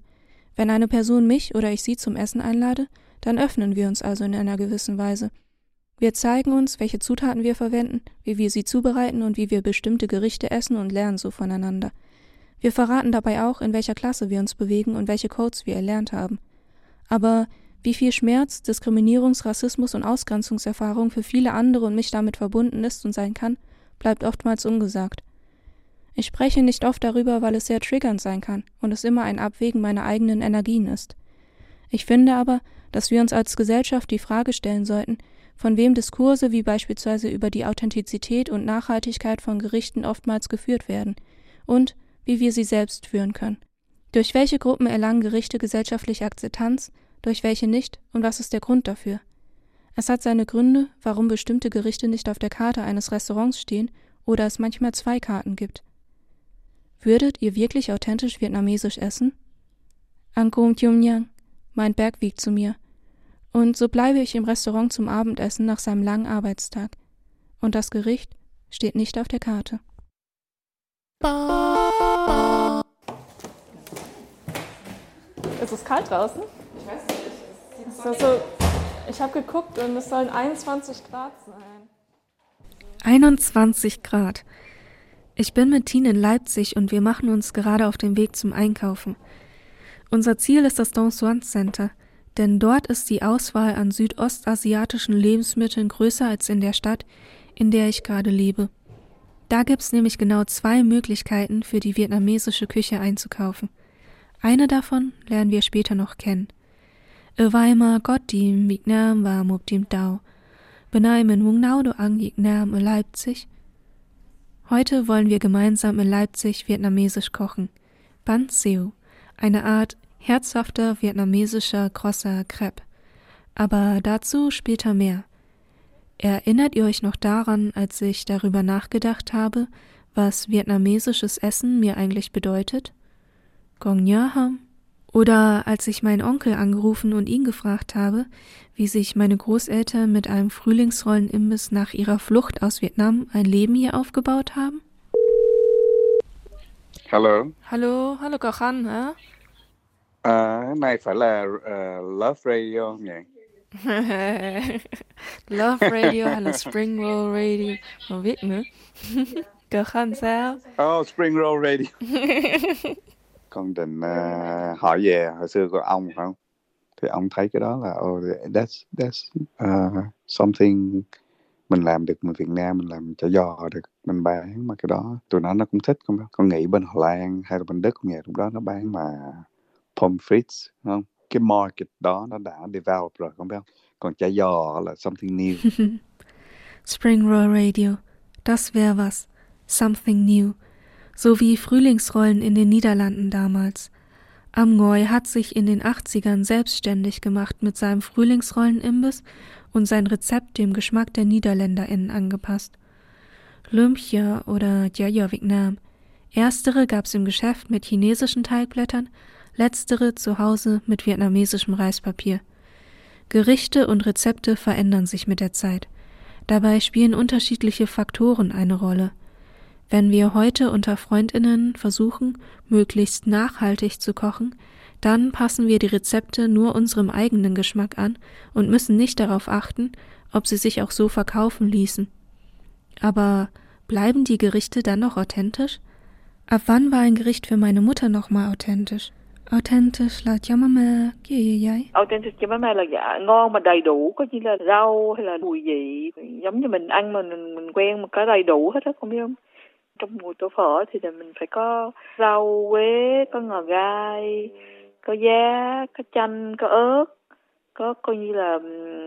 Wenn eine Person mich oder ich sie zum Essen einlade, dann öffnen wir uns also in einer gewissen Weise. Wir zeigen uns, welche Zutaten wir verwenden, wie wir sie zubereiten und wie wir bestimmte Gerichte essen und lernen so voneinander. Wir verraten dabei auch, in welcher Klasse wir uns bewegen und welche Codes wir erlernt haben. Aber wie viel Schmerz, Diskriminierungs-, Rassismus und Ausgrenzungserfahrung für viele andere und mich damit verbunden ist und sein kann, bleibt oftmals ungesagt. Ich spreche nicht oft darüber, weil es sehr triggernd sein kann und es immer ein Abwägen meiner eigenen Energien ist. Ich finde aber, dass wir uns als Gesellschaft die Frage stellen sollten, von wem Diskurse wie beispielsweise über die Authentizität und Nachhaltigkeit von Gerichten oftmals geführt werden und wie wir sie selbst führen können. Durch welche Gruppen erlangen Gerichte gesellschaftliche Akzeptanz, durch welche nicht und was ist der Grund dafür? Es hat seine Gründe, warum bestimmte Gerichte nicht auf der Karte eines Restaurants stehen oder es manchmal zwei Karten gibt. Würdet ihr wirklich authentisch vietnamesisch essen? Angkom Thium Nhang, mein Berg wiegt zu mir. Und so bleibe ich im Restaurant zum Abendessen nach seinem langen Arbeitstag. Und das Gericht steht nicht auf der Karte. Ist es kalt draußen? Ich weiß nicht. Also, ich habe geguckt und es sollen 21 Grad sein. 21 Grad. Ich bin mit Tine in Leipzig und wir machen uns gerade auf den Weg zum Einkaufen. Unser Ziel ist das Don Suan Center, denn dort ist die Auswahl an südostasiatischen Lebensmitteln größer als in der Stadt, in der ich gerade lebe. Da gibt's nämlich genau zwei Möglichkeiten für die vietnamesische Küche einzukaufen. Eine davon lernen wir später noch kennen. Ở vai mà có team Việt Nam và một team Tàu. Bên ai mình muốn nấu đồ ăn Việt Nam ở Leipzig? Heute wollen wir gemeinsam in Leipzig vietnamesisch kochen. Ban Seo, eine Art herzhafter vietnamesischer grosser Crepe. Aber dazu später mehr. Erinnert ihr euch noch daran, als ich darüber nachgedacht habe, was vietnamesisches Essen mir eigentlich bedeutet? Gong Nha Ham? Oder als ich meinen Onkel angerufen und ihn gefragt habe, wie sich meine Großeltern mit einem Frühlingsrollenimbiss nach ihrer Flucht aus Vietnam ein Leben hier aufgebaut haben? Hallo, hallo có khăn hả? À, cái này phải là uh, Love Radio không nhỉ? Love Radio hay là Spring Roll Radio? Không biết nữa. Có khăn sao? Oh, Spring Roll Radio. con định uh, hỏi về hồi xưa của ông phải không? Thì ông thấy cái đó là oh, that's that's uh, something mình làm được người Việt Nam mình làm chả giò được mình bán mà cái đó tụi nó nó cũng thích không con nghĩ bên Hà Lan hay là bên Đức cũng vậy lúc đó nó bán mà pommes frites không cái market đó nó đã develop rồi không biết không something new. Spring Roll Radio. Das wäre was. Something new. So wie Frühlingsrollen in den Niederlanden damals. Amgoy hat sich in den 80ern selbstständig gemacht mit seinem Frühlingsrollenimbiss und sein Rezept dem Geschmack der NiederländerInnen angepasst. Lumpia oder Jaja Vietnam. Erstere gab's im Geschäft mit chinesischen Teigblättern, letztere zu Hause mit vietnamesischem Reispapier. Gerichte und Rezepte verändern sich mit der Zeit. Dabei spielen unterschiedliche Faktoren eine Rolle. Wenn wir heute unter Freundinnen versuchen, möglichst nachhaltig zu kochen, dann passen wir die Rezepte nur unserem eigenen Geschmack an und müssen nicht darauf achten, ob sie sich auch so verkaufen ließen. Aber bleiben die Gerichte dann noch authentisch? Ab wann war ein Gericht für meine Mutter nochmal authentisch? Authentic là cho mama cái gì vậy? Authentic cho mama là dạ ngon mà đầy đủ, có như là rau hay là mùi vị giống như mình ăn mà mình mình quen một cái đầy đủ hết á, không biết không? trong mùi tô phở thì là mình phải có rau quế có ngò gai có giá có chanh có ớt có coi như là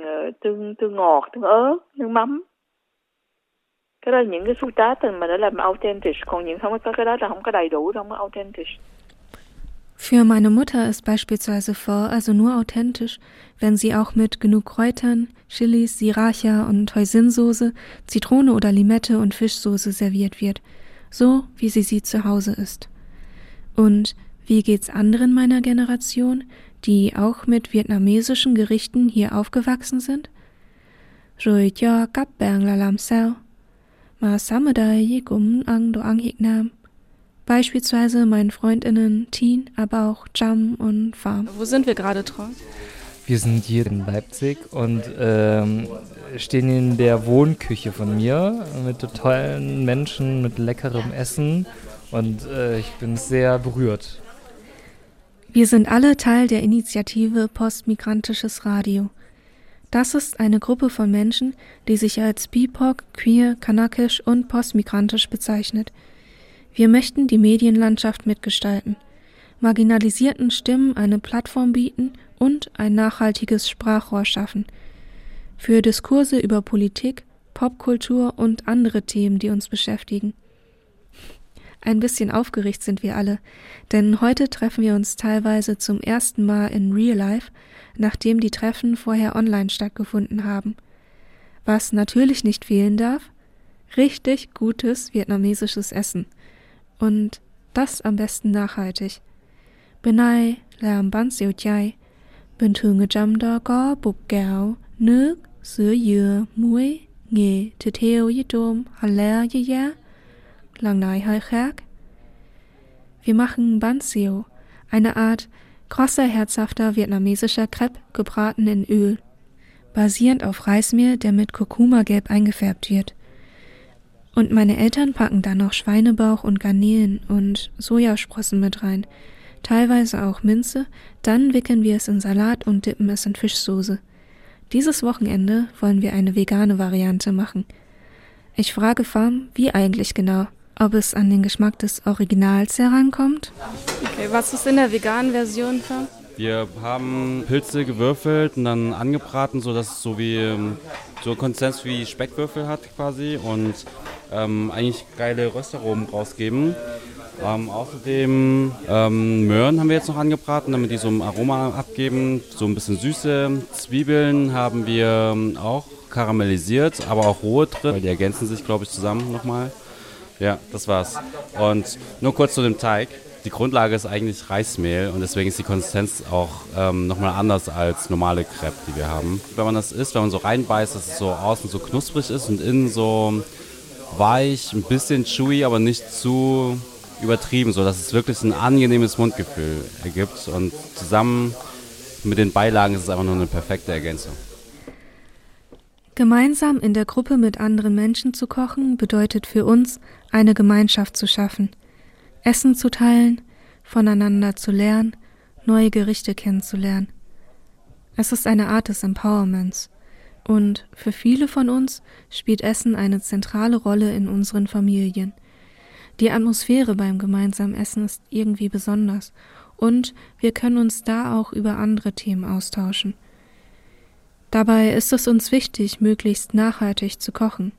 ờ, tương tương ngọt tương ớt nước mắm cái đó là những cái xúc tá mà đã làm authentic còn những không có cái đó là không có đầy đủ không có authentic Für meine Mutter ist beispielsweise Pho also nur authentisch, wenn sie auch mit genug Kräutern, Chilis, Sriracha und Hoisinsoße, Zitrone oder Limette und Fischsoße serviert wird, so wie sie sie zu Hause ist. Und wie geht's anderen meiner Generation, die auch mit vietnamesischen Gerichten hier aufgewachsen sind? Rồi cho các bạn là làm sao? Nam. Beispielsweise meinen Freundinnen Teen, aber auch Jam und Farm. Wo sind wir gerade, Tron? Wir sind hier in Leipzig und ähm, stehen in der Wohnküche von mir mit tollen Menschen, mit leckerem Essen und äh, ich bin sehr berührt. Wir sind alle Teil der Initiative Postmigrantisches Radio. Das ist eine Gruppe von Menschen, die sich als BIPOC, queer, kanakisch und postmigrantisch bezeichnet. Wir möchten die Medienlandschaft mitgestalten, marginalisierten Stimmen eine Plattform bieten und ein nachhaltiges Sprachrohr schaffen. Für Diskurse über Politik, Popkultur und andere Themen, die uns beschäftigen. Ein bisschen aufgeregt sind wir alle, denn heute treffen wir uns teilweise zum ersten Mal in Real Life nachdem die Treffen vorher online stattgefunden haben. Was natürlich nicht fehlen darf, richtig gutes vietnamesisches Essen. Und das am besten nachhaltig. Benai làm bánh xèo chay. Bình thường ở trong đó có bột nước, sữa dừa, muối, nghệ, thịt heo với tôm, hành lá với giá. Lần này hơi khác. Wir machen Bánh xèo, eine Art Krosser, herzhafter vietnamesischer Crepe, gebraten in Öl, basierend auf Reismehl, der mit Kurkuma-Gelb eingefärbt wird. Und meine Eltern packen da noch Schweinebauch und Garnelen und Sojasprossen mit rein, teilweise auch Minze, dann wickeln wir es in Salat und dippen es in Fischsoße. Dieses Wochenende wollen wir eine vegane Variante machen. Ich frage Farm, wie eigentlich genau ob es an den Geschmack des Originals herankommt. Okay, was ist in der veganen Version für? Wir haben Pilze gewürfelt und dann angebraten, sodass es so wie ähm, so Konsistenz wie Speckwürfel hat quasi und ähm, eigentlich geile Röstaromen rausgeben. Ähm, außerdem ähm, Möhren haben wir jetzt noch angebraten, damit die so ein Aroma abgeben, so ein bisschen Süße. Zwiebeln haben wir ähm, auch karamellisiert, aber auch rohe drin, weil die ergänzen sich, glaube ich, zusammen nochmal. Ja, das war's. Und nur kurz zu dem Teig. Die Grundlage ist eigentlich Reismehl und deswegen ist die Konsistenz auch ähm, nochmal anders als normale Crepe, die wir haben. Wenn man das isst, wenn man so reinbeißt, dass es so außen so knusprig ist und innen so weich, ein bisschen chewy, aber nicht zu übertrieben, so dass es wirklich ein angenehmes Mundgefühl ergibt und zusammen mit den Beilagen ist es einfach nur eine perfekte Ergänzung. Gemeinsam in der Gruppe mit anderen Menschen zu kochen bedeutet für uns, eine Gemeinschaft zu schaffen, Essen zu teilen, voneinander zu lernen, neue Gerichte kennenzulernen. Es ist eine Art des Empowerments. Und für viele von uns spielt Essen eine zentrale Rolle in unseren Familien. Die Atmosphäre beim gemeinsamen Essen ist irgendwie besonders und wir können uns da auch über andere Themen austauschen. Dabei ist es uns wichtig, möglichst nachhaltig zu kochen.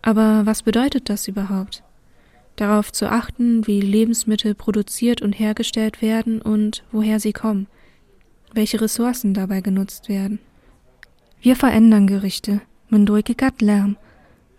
Aber was bedeutet das überhaupt? Darauf zu achten, wie Lebensmittel produziert und hergestellt werden und woher sie kommen, welche Ressourcen dabei genutzt werden. Wir verändern Gerichte, Mendoikikat Lärm.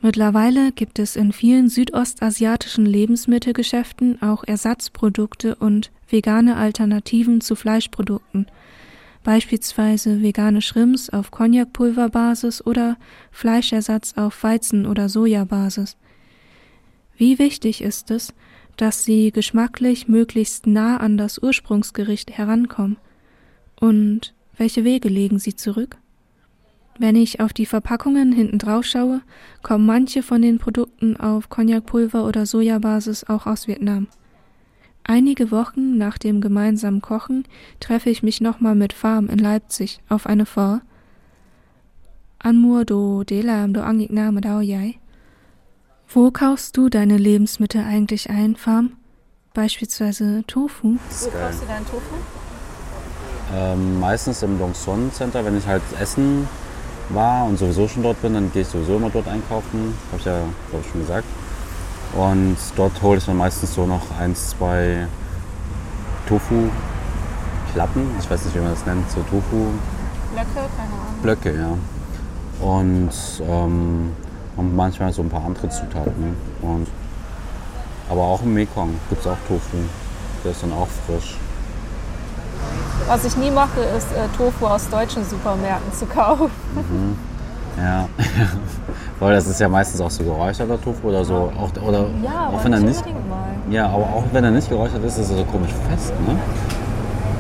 Mittlerweile gibt es in vielen südostasiatischen Lebensmittelgeschäften auch Ersatzprodukte und vegane Alternativen zu Fleischprodukten – beispielsweise vegane Shrimps auf Cognacpulverbasis oder Fleischersatz auf Weizen- oder Sojabasis. Wie wichtig ist es, dass sie geschmacklich möglichst nah an das Ursprungsgericht herankommen? Und welche Wege legen sie zurück? Wenn ich auf die Verpackungen hinten drauf schaue, kommen manche von den Produkten auf Cognacpulver oder Sojabasis auch aus Vietnam. Einige Wochen nach dem gemeinsamen Kochen treffe ich mich nochmal mit Farm in Leipzig auf eine. Ăn mua đồ để làm đồ ăn Việt Nam ở đâu vậy? Wo kaufst du deine Lebensmittel eigentlich ein, Farm? Beispielsweise Tofu. Wo kaufst du deinen Tofu? Ähm, meistens im Dongsuan Center, wenn ich halt essen war und sowieso schon dort bin, dann gehe ich sowieso immer dort einkaufen. Habe ich ja, glaube ich, schon gesagt. Und dort hole ich dann meistens so noch eins, zwei Tofu-Platten. Ich weiß nicht, wie man das nennt, so Tofu. Blöcke, keine Ahnung. Blöcke, ja. Und, ähm, und manchmal so ein paar andere Zutaten. Und, aber auch im Mekong gibt es auch Tofu. Der ist dann auch frisch. Was ich nie mache, ist äh, Tofu aus deutschen Supermärkten zu kaufen. Mhm. Ja, weil das ist ja meistens auch so geräucherter Tofu oder so. Auch, oder ja, auch wenn er nicht. Mal. Ja, aber auch wenn er nicht geräuchert ist, ist er so komisch fest, ne?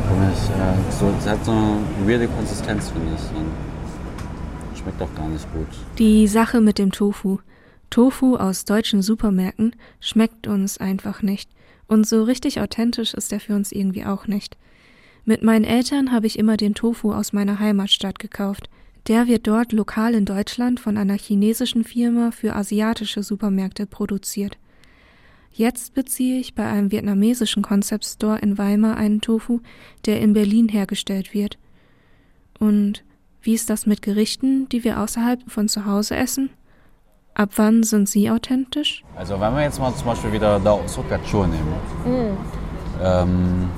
Komisch. Äh, so, es hat so eine weirde Konsistenz, finde ich. Und schmeckt auch gar nicht gut. Die Sache mit dem Tofu. Tofu aus deutschen Supermärkten schmeckt uns einfach nicht. Und so richtig authentisch ist er für uns irgendwie auch nicht. Mit meinen Eltern habe ich immer den Tofu aus meiner Heimatstadt gekauft Der wird dort lokal in Deutschland von einer chinesischen Firma für asiatische Supermärkte produziert. Jetzt beziehe ich bei einem vietnamesischen Concept Store in Weimar einen Tofu, der in Berlin hergestellt wird. Und wie ist das mit Gerichten, die wir außerhalb von zu Hause essen? Ab wann sind sie authentisch? Also wenn wir jetzt mal zum Beispiel wieder da Sokachur nehmen, mm. ähm,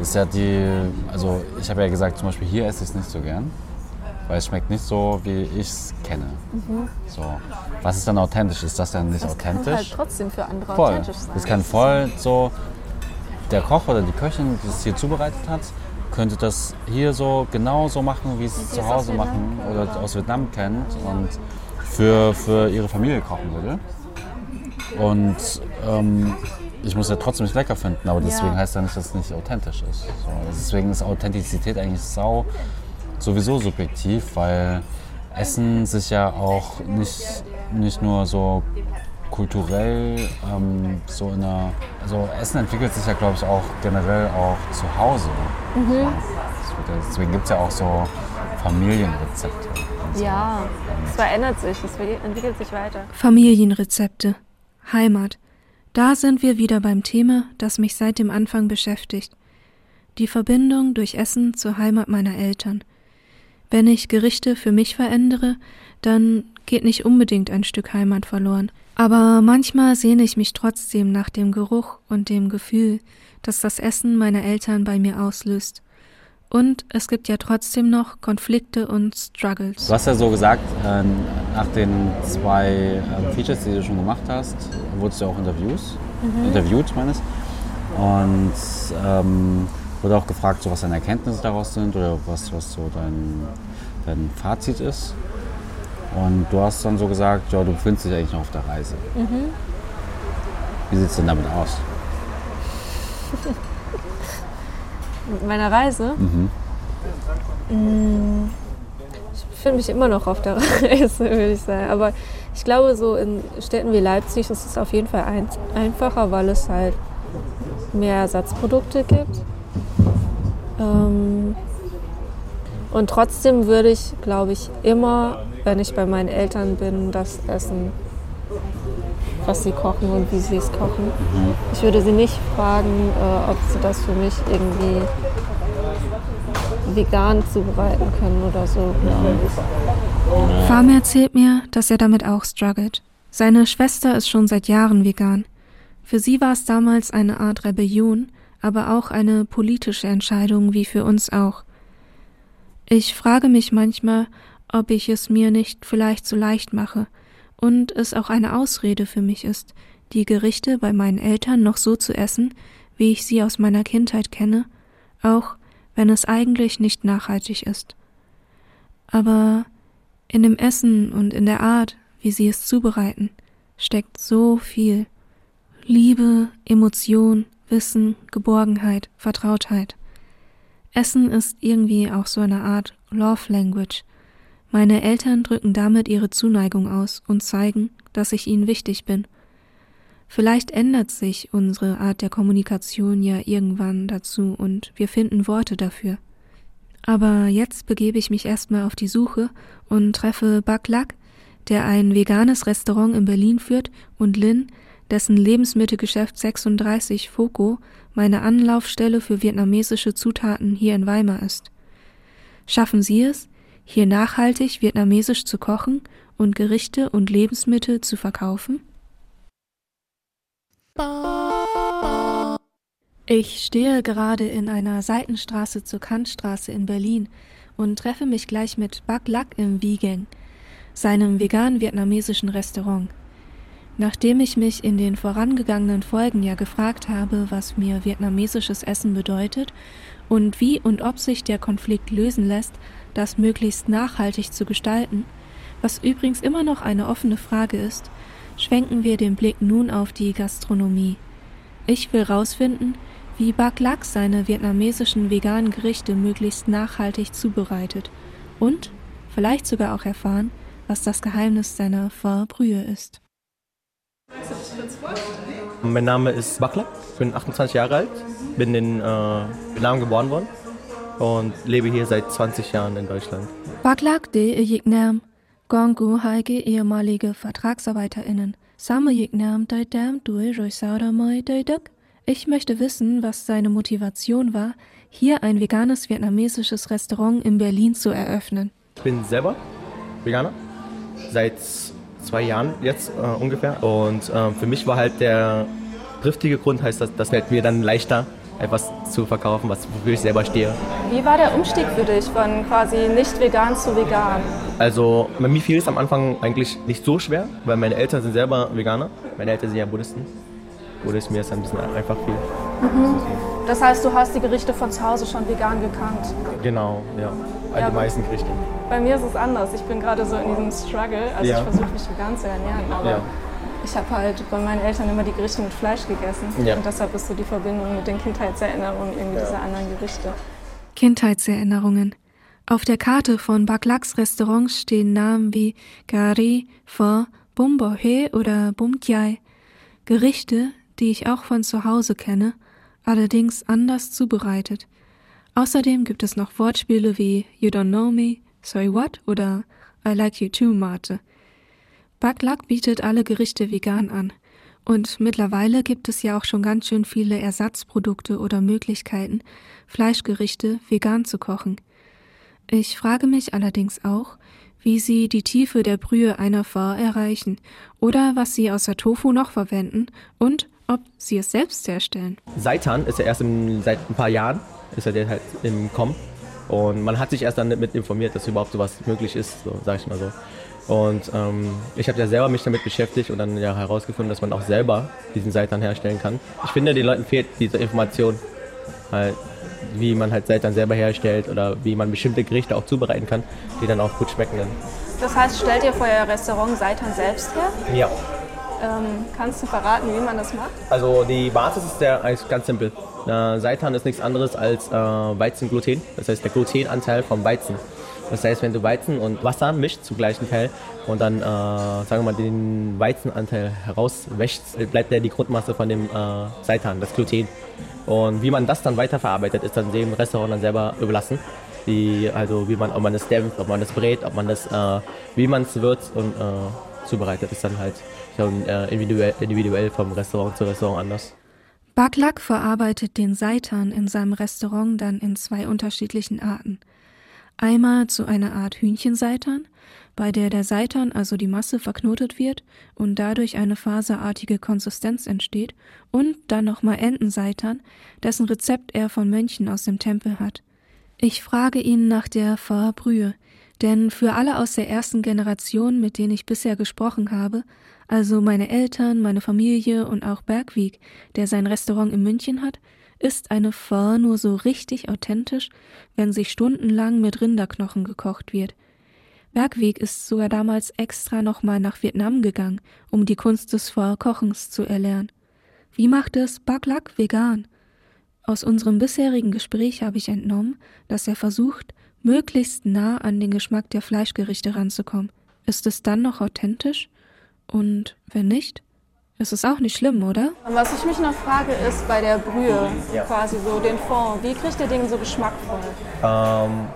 ist ja die, also ich habe ja gesagt, zum Beispiel hier esse ich es nicht so gern, weil es schmeckt nicht so, wie ich es kenne. Mhm. So. Was ist dann authentisch? Ist das dann nicht das authentisch? Das kann halt trotzdem für andere voll. authentisch sein. Das kann voll so, der Koch oder die Köchin, die es hier zubereitet hat, könnte das hier so genau so machen, wie es zu Hause machen oder aus Vietnam kennt und für, für ihre Familie kochen würde. Und ähm, ich muss ja trotzdem nicht lecker finden, aber deswegen ja. heißt ja nicht, dass es nicht authentisch ist. So, deswegen ist Authentizität eigentlich sau sowieso subjektiv, weil Essen sich ja auch nicht, nicht nur so kulturell ähm, so in einer, also Essen entwickelt sich ja glaube ich auch generell auch zu Hause. Mhm. Deswegen gibt es ja auch so Familienrezepte. So. Ja, es verändert sich, es entwickelt sich weiter. Familienrezepte, Heimat. Da sind wir wieder beim Thema, das mich seit dem Anfang beschäftigt. Die Verbindung durch Essen zur Heimat meiner Eltern. Wenn ich Gerichte für mich verändere, dann geht nicht unbedingt ein Stück Heimat verloren. Aber manchmal sehne ich mich trotzdem nach dem Geruch und dem Gefühl, das das Essen meiner Eltern bei mir auslöst. Und es gibt ja trotzdem noch Konflikte und Struggles. Du hast ja so gesagt, äh, nach den zwei äh, Features, die du schon gemacht hast, wurdest du auch Interviews, mhm. interviewt, meines. Und ähm, wurde auch gefragt, so, was deine Erkenntnisse daraus sind oder was, was so dein, dein Fazit ist. Und du hast dann so gesagt, ja, du befindest dich eigentlich noch auf der Reise. Mhm. Wie sieht es denn damit aus? Mit meiner Reise? Mhm. Mm, ich befinde mich immer noch auf der Reise, würde ich sagen. Aber ich glaube, so in Städten wie Leipzig ist es auf jeden Fall ein, einfacher, weil es halt mehr Ersatzprodukte gibt. Ähm, und trotzdem würde ich, glaube ich, immer, wenn ich bei meinen Eltern bin, das essen, was sie kochen und wie sie es kochen. Mhm. Ich würde sie nicht fragen, äh, ob sie das für mich irgendwie vegan zubereiten können oder so. Ja. Farmer erzählt mir, dass er damit auch struggelt. Seine Schwester ist schon seit Jahren vegan. Für sie war es damals eine Art Rebellion, aber auch eine politische Entscheidung wie für uns auch. Ich frage mich manchmal, ob ich es mir nicht vielleicht zu leicht mache und es auch eine Ausrede für mich ist, die Gerichte bei meinen Eltern noch so zu essen, wie ich sie aus meiner Kindheit kenne, auch wenn es eigentlich nicht nachhaltig ist. Aber in dem Essen und in der Art, wie sie es zubereiten, steckt so viel Liebe, Emotion, Wissen, Geborgenheit, Vertrautheit. Essen ist irgendwie auch so eine Art Love Language. Meine Eltern drücken damit ihre Zuneigung aus und zeigen, dass ich ihnen wichtig bin. Vielleicht ändert sich unsere Art der Kommunikation ja irgendwann dazu und wir finden Worte dafür. Aber jetzt begebe ich mich erstmal auf die Suche und treffe Baklak, der ein veganes Restaurant in Berlin führt, und Lin, dessen Lebensmittelgeschäft 36 Foco meine Anlaufstelle für vietnamesische Zutaten hier in Weimar ist. Schaffen Sie es, hier nachhaltig vietnamesisch zu kochen und Gerichte und Lebensmittel zu verkaufen? Ich stehe gerade in einer Seitenstraße zur Kantstraße in Berlin und treffe mich gleich mit Bak Lak im Wiegen, seinem vegan-vietnamesischen Restaurant. Nachdem ich mich in den vorangegangenen Folgen ja gefragt habe, was mir vietnamesisches Essen bedeutet und wie und ob sich der Konflikt lösen lässt, das möglichst nachhaltig zu gestalten, was übrigens immer noch eine offene Frage ist, schwenken wir den Blick nun auf die Gastronomie. Ich will rausfinden, wie Bak Lak seine vietnamesischen veganen Gerichte möglichst nachhaltig zubereitet und vielleicht sogar auch erfahren, was das Geheimnis seiner Pho ist. Mein Name ist Bakla, ich bin 28 Jahre alt, bin in äh, Vietnam geboren worden und lebe hier seit 20 Jahren in Deutschland. Baklak de Jignam, Gongu Heike ehemalige VertragsarbeiterInnen. Samme Jignam Deidam Dui Roisauda Moi Deiduk. Ich möchte wissen, was seine Motivation war, hier ein veganes vietnamesisches Restaurant in Berlin zu eröffnen. Ich bin selber Veganer, seit zwei Jahren jetzt äh, ungefähr. Und äh, für mich war halt der triftige Grund, heißt das, das fällt mir dann leichter, etwas zu verkaufen, was wofür ich selber stehe. Wie war der Umstieg für dich von quasi nicht vegan zu vegan? Also bei mir fiel es am Anfang eigentlich nicht so schwer, weil meine Eltern sind selber Veganer. Meine Eltern sind ja Buddhisten. Oder ist mir das ein bisschen einfach viel. Mhm. Das heißt, du hast die Gerichte von zu Hause schon vegan gekannt? Genau, ja. All ja, die meisten Gerichte. Bei mir ist es anders. Ich bin gerade so in diesem Struggle. Also ja. ich versuche mich vegan zu ernähren, aber ja. ich habe halt bei meinen Eltern immer die Gerichte mit Fleisch gegessen. Ja. Und deshalb ist so die Verbindung mit den Kindheitserinnerungen irgendwie dieser anderen Gerichte. Kindheitserinnerungen. Auf der Karte von Baklaks Restaurants stehen Namen wie Gari, Pho, Bumbohe oder Bumtiai. Gerichte, die ich auch von zu Hause kenne, allerdings anders zubereitet. Außerdem gibt es noch Wortspiele wie You don't know me, Sorry what oder I like you too, Mate. Baklak bietet alle Gerichte vegan an. Und mittlerweile gibt es ja auch schon ganz schön viele Ersatzprodukte oder Möglichkeiten, Fleischgerichte vegan zu kochen. Ich frage mich allerdings auch, wie sie die Tiefe der Brühe einer Pho erreichen oder was sie außer Tofu noch verwenden und ob sie es selbst herstellen. Seitan ist ja erst im, seit ein paar Jahren, ist er halt im Kommen. Und man hat sich erst dann damit informiert, dass überhaupt sowas möglich ist, so sage ich mal so. Und ähm, ich habe ja selber mich damit beschäftigt und dann ja herausgefunden, dass man auch selber diesen Seitan herstellen kann. Ich finde, den Leuten fehlt diese Information, halt, wie man halt Seitan selber herstellt oder wie man bestimmte Gerichte auch zubereiten kann, die dann auch gut schmecken. Dann. Das heißt, stellt ihr für euer Restaurant Seitan selbst her? Ja. Ähm, kannst du verraten, wie man das macht? Also die Basis ist sehr, ganz simpel. Äh, Seitan ist nichts anderes als äh, Weizengluten, das heißt der Glutenanteil vom Weizen. Das heißt, wenn du Weizen und Wasser mischt zum gleichen Teil und dann, äh, sagen wir mal, den Weizenanteil herauswäschst, bleibt ja die Grundmasse von dem äh, Seitan, das Gluten. Und wie man das dann weiterverarbeitet, ist dann dem Restaurant dann selber überlassen. Die, also wie man, ob man das dämpft, ob man das brät, ob man das, äh, wie man es würzt und äh, zubereitet, ist dann halt schon äh, individuell, individuell vom Restaurant zu Restaurant anders. Baklak verarbeitet den Seitan in seinem Restaurant dann in zwei unterschiedlichen Arten. Einmal zu einer Art Hühnchenseitan, bei der der Seitan, also die Masse, verknotet wird und dadurch eine faserartige Konsistenz entsteht, und dann nochmal Entenseitan, dessen Rezept er von Mönchen aus dem Tempel hat. Ich frage ihn nach der Pfarrbrühe, denn für alle aus der ersten Generation, mit denen ich bisher gesprochen habe, also meine Eltern, meine Familie und auch Bergweg, der sein Restaurant in München hat, ist eine Pho nur so richtig authentisch, wenn sie stundenlang mit Rinderknochen gekocht wird. Bergweg ist sogar damals extra nochmal nach Vietnam gegangen, um die Kunst des Pho-Kochens zu erlernen. Wie macht es Baklak vegan? Aus unserem bisherigen Gespräch habe ich entnommen, dass er versucht, möglichst nah an den Geschmack der Fleischgerichte ranzukommen. Ist es dann noch authentisch? Und wenn nicht, ist es auch nicht schlimm, oder? Was ich mich noch frage, ist bei der Brühe, ja. quasi so den Fond, wie kriegt ihr den so geschmackvoll? Ähm,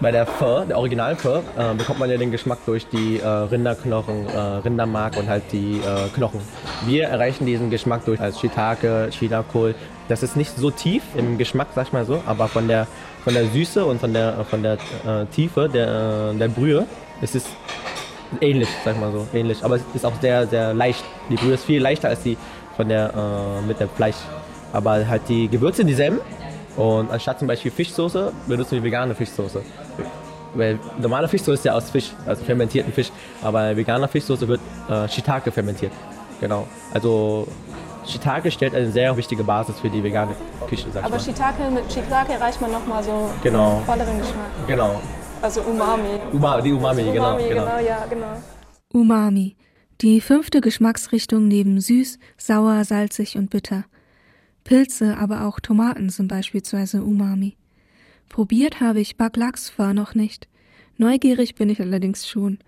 bei der Pho, der originalen Pho, äh, bekommt man ja den Geschmack durch die äh, Rinderknochen, äh, Rindermark und halt die äh, Knochen. Wir erreichen diesen Geschmack durch als Shiitake, Chinakohl. Das ist nicht so tief im Geschmack, sag ich mal so, aber von der, von der Süße und von der, von der äh, Tiefe der, der Brühe ist es ähnlich, sag ich mal so, ähnlich. Aber es ist auch sehr, sehr leicht. Die Brühe ist viel leichter als die von der, äh, mit dem Fleisch. Aber halt die Gewürze dieselben. Und anstatt zum Beispiel Fischsoße benutzen wir vegane Fischsoße. Weil normale Fischsoße ist ja aus Fisch, also fermentierten Fisch. Aber vegane Fischsoße wird äh, Shiitake fermentiert. Genau. Also Shiitake stellt eine sehr wichtige Basis für die vegane Küche. Sag Aber Shiitake, mit Shiitake erreicht man nochmal so genau. einen volleren Geschmack. Genau. Also Umami. Uma, die Umami, Umami genau, genau. Genau, ja, genau. Umami. Die fünfte Geschmacksrichtung neben süß, sauer, salzig und bitter. Pilze, aber auch Tomaten sind beispielsweise Umami. Probiert habe ich Baklachsfar noch nicht. Neugierig bin ich allerdings schon.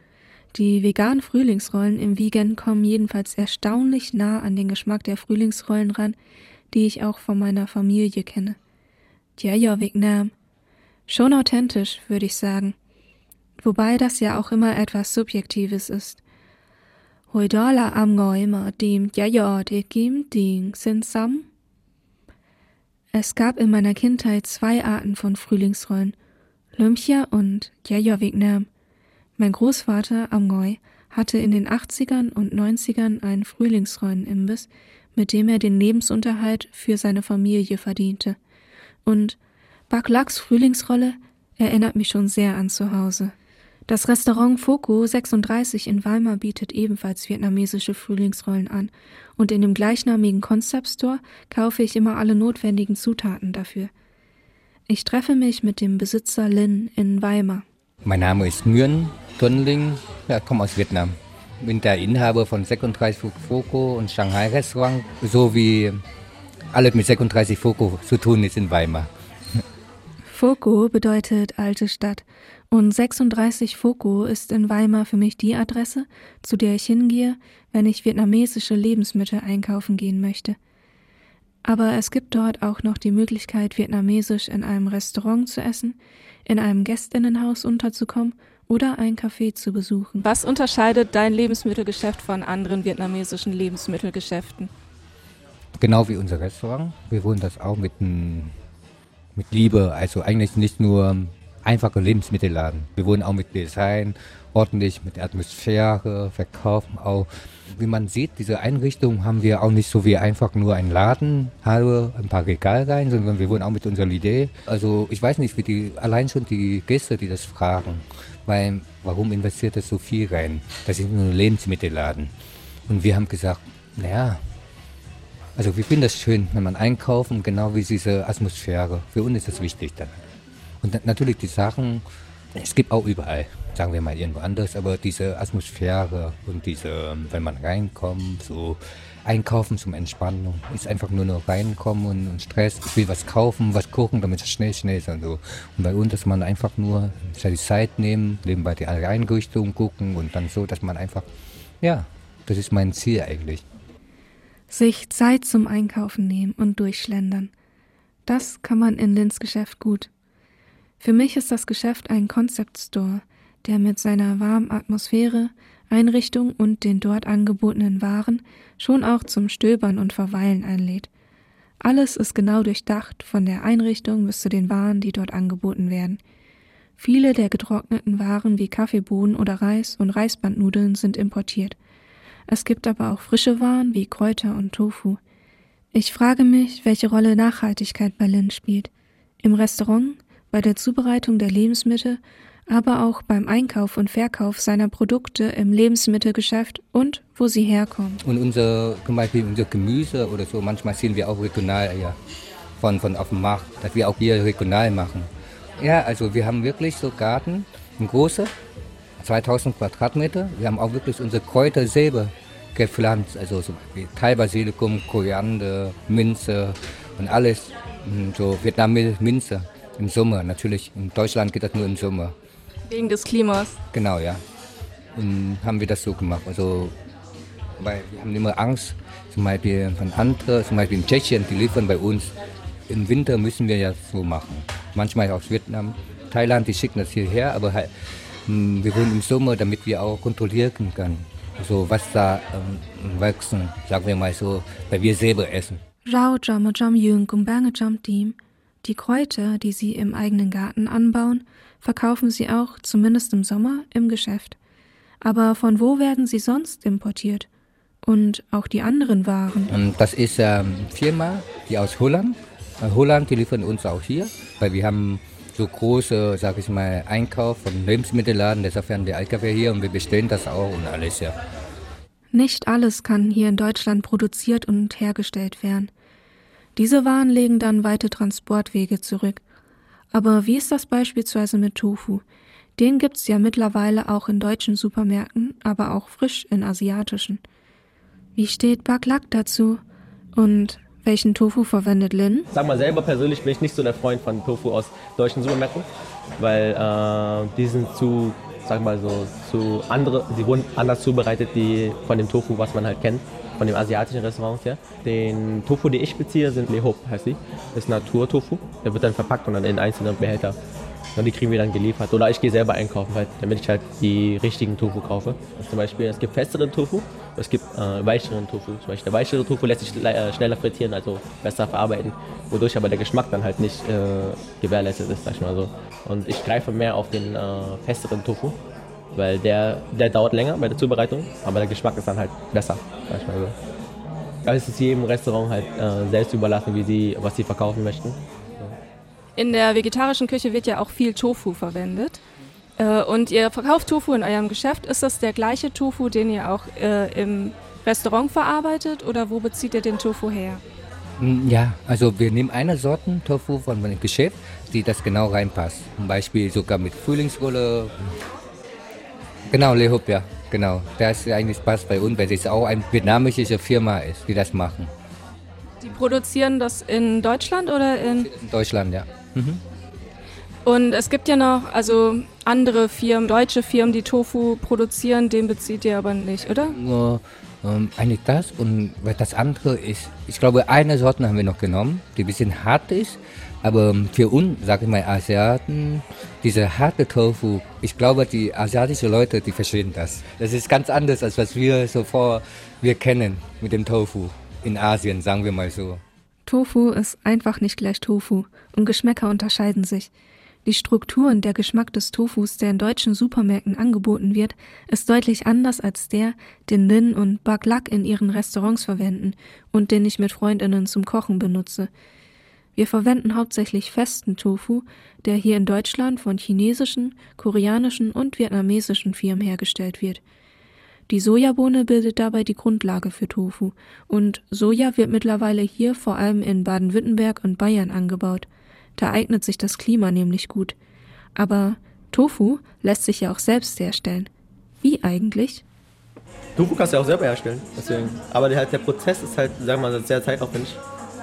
Die veganen Frühlingsrollen im Vegan kommen jedenfalls erstaunlich nah an den Geschmack der Frühlingsrollen ran, die ich auch von meiner Familie kenne. Ja, ja, Vietnam. Schon authentisch, würde ich sagen. Wobei das ja auch immer etwas Subjektives ist. Hồi đó am ngồi mà tìm chả dò để kiếm tiền. Es gab in meiner Kindheit zwei Arten von Frühlingsrollen, Lumpia und Jaja Vietnam. Mein Großvater Amgoy hatte in den 80ern und 90ern einen Frühlingsrollenimbiss, mit dem er den Lebensunterhalt für seine Familie verdiente. Und Baklaks Frühlingsrolle erinnert mich schon sehr an zu Hause. Das Restaurant Foco 36 in Weimar bietet ebenfalls vietnamesische Frühlingsrollen an und in dem gleichnamigen Concept Store kaufe ich immer alle notwendigen Zutaten dafür. Ich treffe mich mit dem Besitzer Lin in Weimar. Mein Name ist Nguyen Tuấn Linh, ich komme aus Vietnam. Bin der Inhaber von 36 Foco und Shanghai Restaurant, so wie alles mit 36 Foco zu tun ist in Weimar. Foco bedeutet alte Stadt und 36 Foco ist in Weimar für mich die Adresse, zu der ich hingehe, wenn ich vietnamesische Lebensmittel einkaufen gehen möchte. Aber es gibt dort auch noch die Möglichkeit, vietnamesisch in einem Restaurant zu essen, in einem Gästinnenhaus unterzukommen oder ein Café zu besuchen. Was unterscheidet dein Lebensmittelgeschäft von anderen vietnamesischen Lebensmittelgeschäften? Genau wie unser Restaurant. Wir wollen das auch mit mit Liebe. Also eigentlich nicht nur einfache Lebensmittelladen. Wir wollen auch mit Design, ordentlich mit Atmosphäre verkaufen. Auch wie man sieht, diese Einrichtung haben wir auch nicht so wie einfach nur einen Laden, habe ein paar Regal rein, sondern wir wollen auch mit unserer Idee. Also ich weiß nicht, wie die allein schon die Gäste, die das fragen, weil warum investiert das so viel rein? Das ist nur ein Lebensmittelladen. Und wir haben gesagt, naja, also wir finden das schön, wenn man einkaufen, genau wie diese Atmosphäre. Für uns ist das wichtig dann. Und natürlich die Sachen, es gibt auch überall, sagen wir mal irgendwo anders, aber diese Atmosphäre und diese, wenn man reinkommt, so einkaufen zum Entspannung, ist einfach nur noch reinkommen und, und Stress, ich will was kaufen, was gucken, damit es schnell, schnell ist und so. Und bei uns, dass man einfach nur die Zeit nehmen, nebenbei die Einrichtung gucken und dann so, dass man einfach, ja, das ist mein Ziel eigentlich. Sich Zeit zum Einkaufen nehmen und durchschlendern. Das kann man in Lins Geschäft gut. Für mich ist das Geschäft ein Concept Store, der mit seiner warmen Atmosphäre, Einrichtung und den dort angebotenen Waren schon auch zum Stöbern und Verweilen einlädt. Alles ist genau durchdacht, von der Einrichtung bis zu den Waren, die dort angeboten werden. Viele der getrockneten Waren wie Kaffeebohnen oder Reis und Reisbandnudeln sind importiert – es gibt aber auch frische Waren wie Kräuter und Tofu. Ich frage mich, welche Rolle Nachhaltigkeit bei Lin spielt. Im Restaurant, bei der Zubereitung der Lebensmittel, aber auch beim Einkauf und Verkauf seiner Produkte im Lebensmittelgeschäft und wo sie herkommen. Und unser, zum Beispiel unser Gemüse oder so, manchmal sehen wir auch regional ja, von, von auf dem Markt, dass wir auch hier regional machen. Ja, also wir haben wirklich so Garten, ein großer, 2000 Quadratmeter. Wir haben auch wirklich unsere Kräuter selber gepflanzt, also so wie Thai-Basilikum, Koriander, Minze und alles. So vietnamesische Minze im Sommer. Natürlich, in Deutschland geht das nur im Sommer. Wegen des Klimas? Genau, ja. Und haben wir das so gemacht. Also, weil wir haben immer Angst, zum Beispiel von anderen, zum Beispiel in Tschechien, die liefern bei uns. Im Winter müssen wir ja so machen. Manchmal aus Vietnam. Thailand, die schicken das hierher, aber halt hm, wir wollen im Sommer, damit wir auch kontrollieren können, so was da ähm, wachsen, sagen wir mal so, weil wir selber essen. Die Kräuter, die sie im eigenen Garten anbauen, verkaufen sie auch, zumindest im Sommer, im Geschäft. Aber von wo werden sie sonst importiert? Und auch die anderen Waren? Ähm, das ist eine ähm, Firma, die aus Holland. Äh, Holland, die liefern uns auch hier, weil wir haben so große, sag ich mal, Einkauf von Lebensmittelladen, deshalb werden die LKW hier und wir bestellen das auch und alles, ja. Nicht alles kann hier in Deutschland produziert und hergestellt werden. Diese Waren legen dann weite Transportwege zurück. Aber wie ist das beispielsweise mit Tofu? Den gibt's ja mittlerweile auch in deutschen Supermärkten, aber auch frisch in asiatischen. Wie steht Baklak dazu? Und welchen Tofu verwendet Lin? Sag mal selber persönlich bin ich nicht so der Freund von Tofu aus deutschen Supermärkten, weil äh, die sind zu, sag mal so, zu andere, die wurden anders zubereitet, die von dem Tofu, was man halt kennt, von dem asiatischen Restaurant her. Den Tofu, den ich beziehe, sind Lehop, heißt die. Das ist Naturtofu. Der wird dann verpackt und dann in einzelne Behälter Und die kriegen wir dann geliefert. Oder ich gehe selber einkaufen, halt, damit ich halt die richtigen Tofu kaufe. Also zum Beispiel, es gibt festeren Tofu, es gibt äh, weicheren Tofu. Zum Beispiel der weichere Tofu lässt sich äh, schneller frittieren, also besser verarbeiten, wodurch aber der Geschmack dann halt nicht äh, gewährleistet ist, sag ich mal so. Und ich greife mehr auf den äh, festeren Tofu, weil der, der dauert länger bei der Zubereitung, aber der Geschmack ist dann halt besser, sag ich mal so. Aber es ist jedem Restaurant halt äh, selbst überlassen, wie sie, was sie verkaufen möchten. In der vegetarischen Küche wird ja auch viel Tofu verwendet. Äh, und ihr verkauft Tofu in eurem Geschäft. Ist das der gleiche Tofu, den ihr auch äh, im Restaurant verarbeitet oder wo bezieht ihr den Tofu her? Mm, ja, also wir nehmen eine Sorte Tofu von einem Geschäft, die das genau reinpasst. Zum Beispiel sogar mit Frühlingsrolle. Genau, Lehup, ja, genau. Das eigentlich passt bei uns, weil es auch eine vietnamesische Firma ist, die das machen. Die produzieren das in Deutschland oder in? In Deutschland, ja. Mhm. Und es gibt ja noch also andere Firmen, deutsche Firmen, die Tofu produzieren, den bezieht ihr aber nicht, oder? Nur ähm, eigentlich das und das andere ist, ich glaube, eine Sorte haben wir noch genommen, die ein bisschen hart ist, aber für uns, sage ich mal, Asiaten, diese harte Tofu, ich glaube, die asiatischen Leute, die verstehen das. Das ist ganz anders, als was wir so vor, wir kennen mit dem Tofu in Asien, sagen wir mal so. Tofu ist einfach nicht gleich Tofu und Geschmäcker unterscheiden sich. Die Struktur und der Geschmack des Tofus, der in deutschen Supermärkten angeboten wird, ist deutlich anders als der, den Lin und Bak Lak in ihren Restaurants verwenden und den ich mit Freundinnen zum Kochen benutze. Wir verwenden hauptsächlich festen Tofu, der hier in Deutschland von chinesischen, koreanischen und vietnamesischen Firmen hergestellt wird. Die Sojabohne bildet dabei die Grundlage für Tofu und Soja wird mittlerweile hier vor allem in Baden-Württemberg und Bayern angebaut. Da eignet sich das Klima nämlich gut. Aber Tofu lässt sich ja auch selbst herstellen. Wie eigentlich? Tofu kannst du ja auch selber herstellen. Deswegen. Aber der, der Prozess ist halt, sagen wir mal, sehr zeitaufwendig.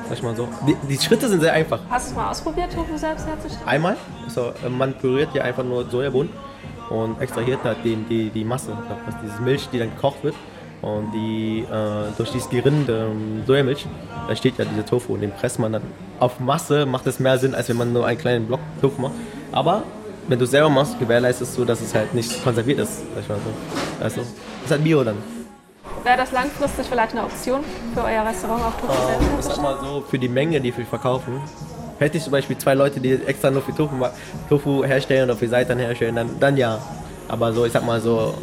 Sag ich mal so. Die, die Schritte sind sehr einfach. Hast du mal ausprobiert, Tofu selbst herzustellen? Einmal. Also, man püriert ja einfach nur Sojabohnen und extrahiert halt die, die, die Masse, das diese Milch, die dann gekocht wird. Und die, äh, durch dieses Gerinde ähm, Sojamilch, da steht ja dieser Tofu und den presst man dann auf Masse, macht es mehr Sinn, als wenn man nur einen kleinen Block Tofu macht. Aber wenn du es selber machst, gewährleistest du, dass es halt nicht konserviert ist. Sag ich mal so. Also, ist halt Bio dann. Wäre das langfristig vielleicht eine Option für euer Restaurant auch Tofu äh, selbst? Ich sag mal so, für die Menge, die wir verkaufen, Hätte ich zum Beispiel zwei Leute, die extra nur für Tofu, Tofu herstellen oder für Seitan herstellen, dann, dann ja. Aber so, ich sag mal so,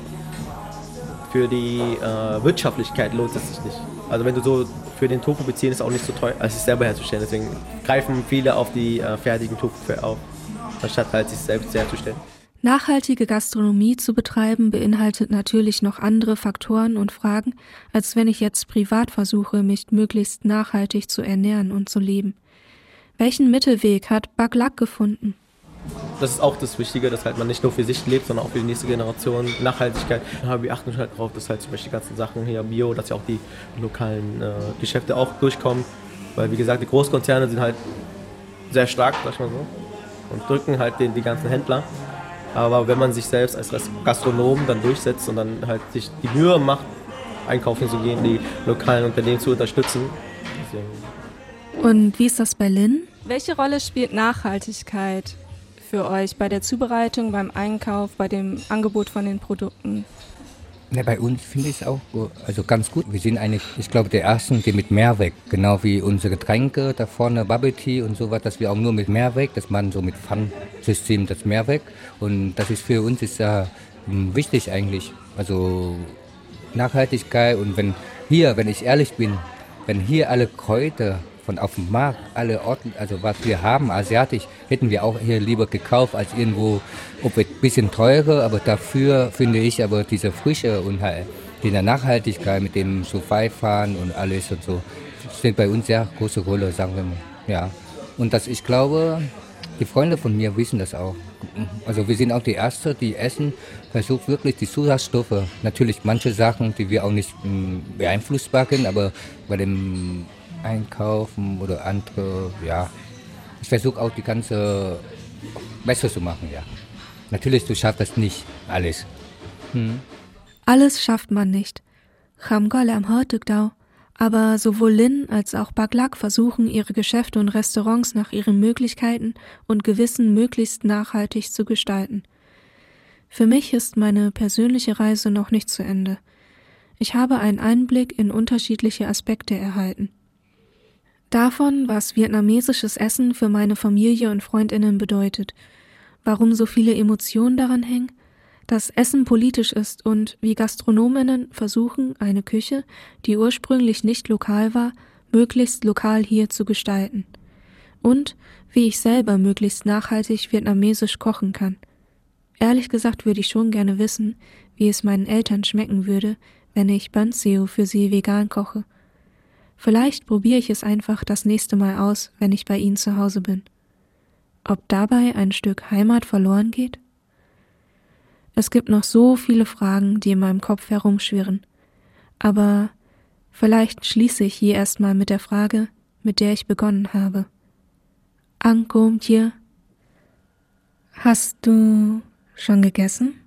für die äh, Wirtschaftlichkeit lohnt es sich nicht. Also wenn du so für den Tofu beziehen, ist auch nicht so teuer, als es selber herzustellen. Deswegen greifen viele auf die äh, fertigen Tofu auf, anstatt halt sich selbst herzustellen. Nachhaltige Gastronomie zu betreiben beinhaltet natürlich noch andere Faktoren und Fragen, als wenn ich jetzt privat versuche, mich möglichst nachhaltig zu ernähren und zu leben. Welchen Mittelweg hat Baglak gefunden? Das ist auch das Wichtige, dass halt man nicht nur für sich lebt, sondern auch für die nächste Generation. Nachhaltigkeit. Wir achten halt darauf, dass halt zum Beispiel die ganzen Sachen hier Bio, dass ja auch die lokalen äh, Geschäfte auch durchkommen. Weil wie gesagt, die Großkonzerne sind halt sehr stark, sag ich mal so, und drücken halt den, die ganzen Händler. Aber wenn man sich selbst als Gastronom dann durchsetzt und dann halt sich die Mühe macht, einkaufen zu gehen, die lokalen Unternehmen zu unterstützen, deswegen und wie ist das bei Lynn? Welche Rolle spielt Nachhaltigkeit für euch bei der Zubereitung, beim Einkauf, bei dem Angebot von den Produkten? Ja, bei uns finde ich es auch also ganz gut. Wir sind eigentlich, ich glaube, der Ersten, die mit Mehrweg, genau wie unsere Getränke da vorne, Bubble Tea und so was, dass wir auch nur mit Mehrweg, das machen so mit Pfannsystem das Mehrweg. Und das ist für uns ist ja hm, wichtig eigentlich. Also Nachhaltigkeit und wenn hier, wenn ich ehrlich bin, wenn hier alle Kräuter von auf dem Markt, alle Orten, also was wir haben, asiatisch, hätten wir auch hier lieber gekauft als irgendwo, ob ein bisschen teurer, aber dafür finde ich aber diese Frische und halt die Nachhaltigkeit mit dem so fahren und alles und so, spielt bei uns sehr große Rolle, sagen wir mal. Ja. Und das, ich glaube, die Freunde von mir wissen das auch. Also wir sind auch die Ersten, die essen, versucht wirklich die Zusatzstoffe. Natürlich manche Sachen, die wir auch nicht mm, beeinflussbar können, aber bei dem einkaufen oder andere, ja. Ich versuche auch die ganze besser zu machen, ja. Natürlich, du schaffst das nicht, alles. Hm. Alles schafft man nicht. Kham go lam ho tuk dau. Aber sowohl Lin als auch Baglak versuchen, ihre Geschäfte und Restaurants nach ihren Möglichkeiten und Gewissen möglichst nachhaltig zu gestalten. Für mich ist meine persönliche Reise noch nicht zu Ende. Ich habe einen Einblick in unterschiedliche Aspekte erhalten. Davon, was vietnamesisches Essen für meine Familie und Freundinnen bedeutet, warum so viele Emotionen daran hängen, dass Essen politisch ist und wie Gastronominnen versuchen, eine Küche, die ursprünglich nicht lokal war, möglichst lokal hier zu gestalten. Und wie ich selber möglichst nachhaltig vietnamesisch kochen kann. Ehrlich gesagt würde ich schon gerne wissen, wie es meinen Eltern schmecken würde, wenn ich Banseo für sie vegan koche. Vielleicht probiere ich es einfach das nächste Mal aus, wenn ich bei ihnen zu Hause bin. Ob dabei ein Stück Heimat verloren geht? Es gibt noch so viele Fragen, die in meinem Kopf herumschwirren. Aber vielleicht schließe ich hier erstmal mit der Frage, mit der ich begonnen habe. Ankom Tier, hast du schon gegessen?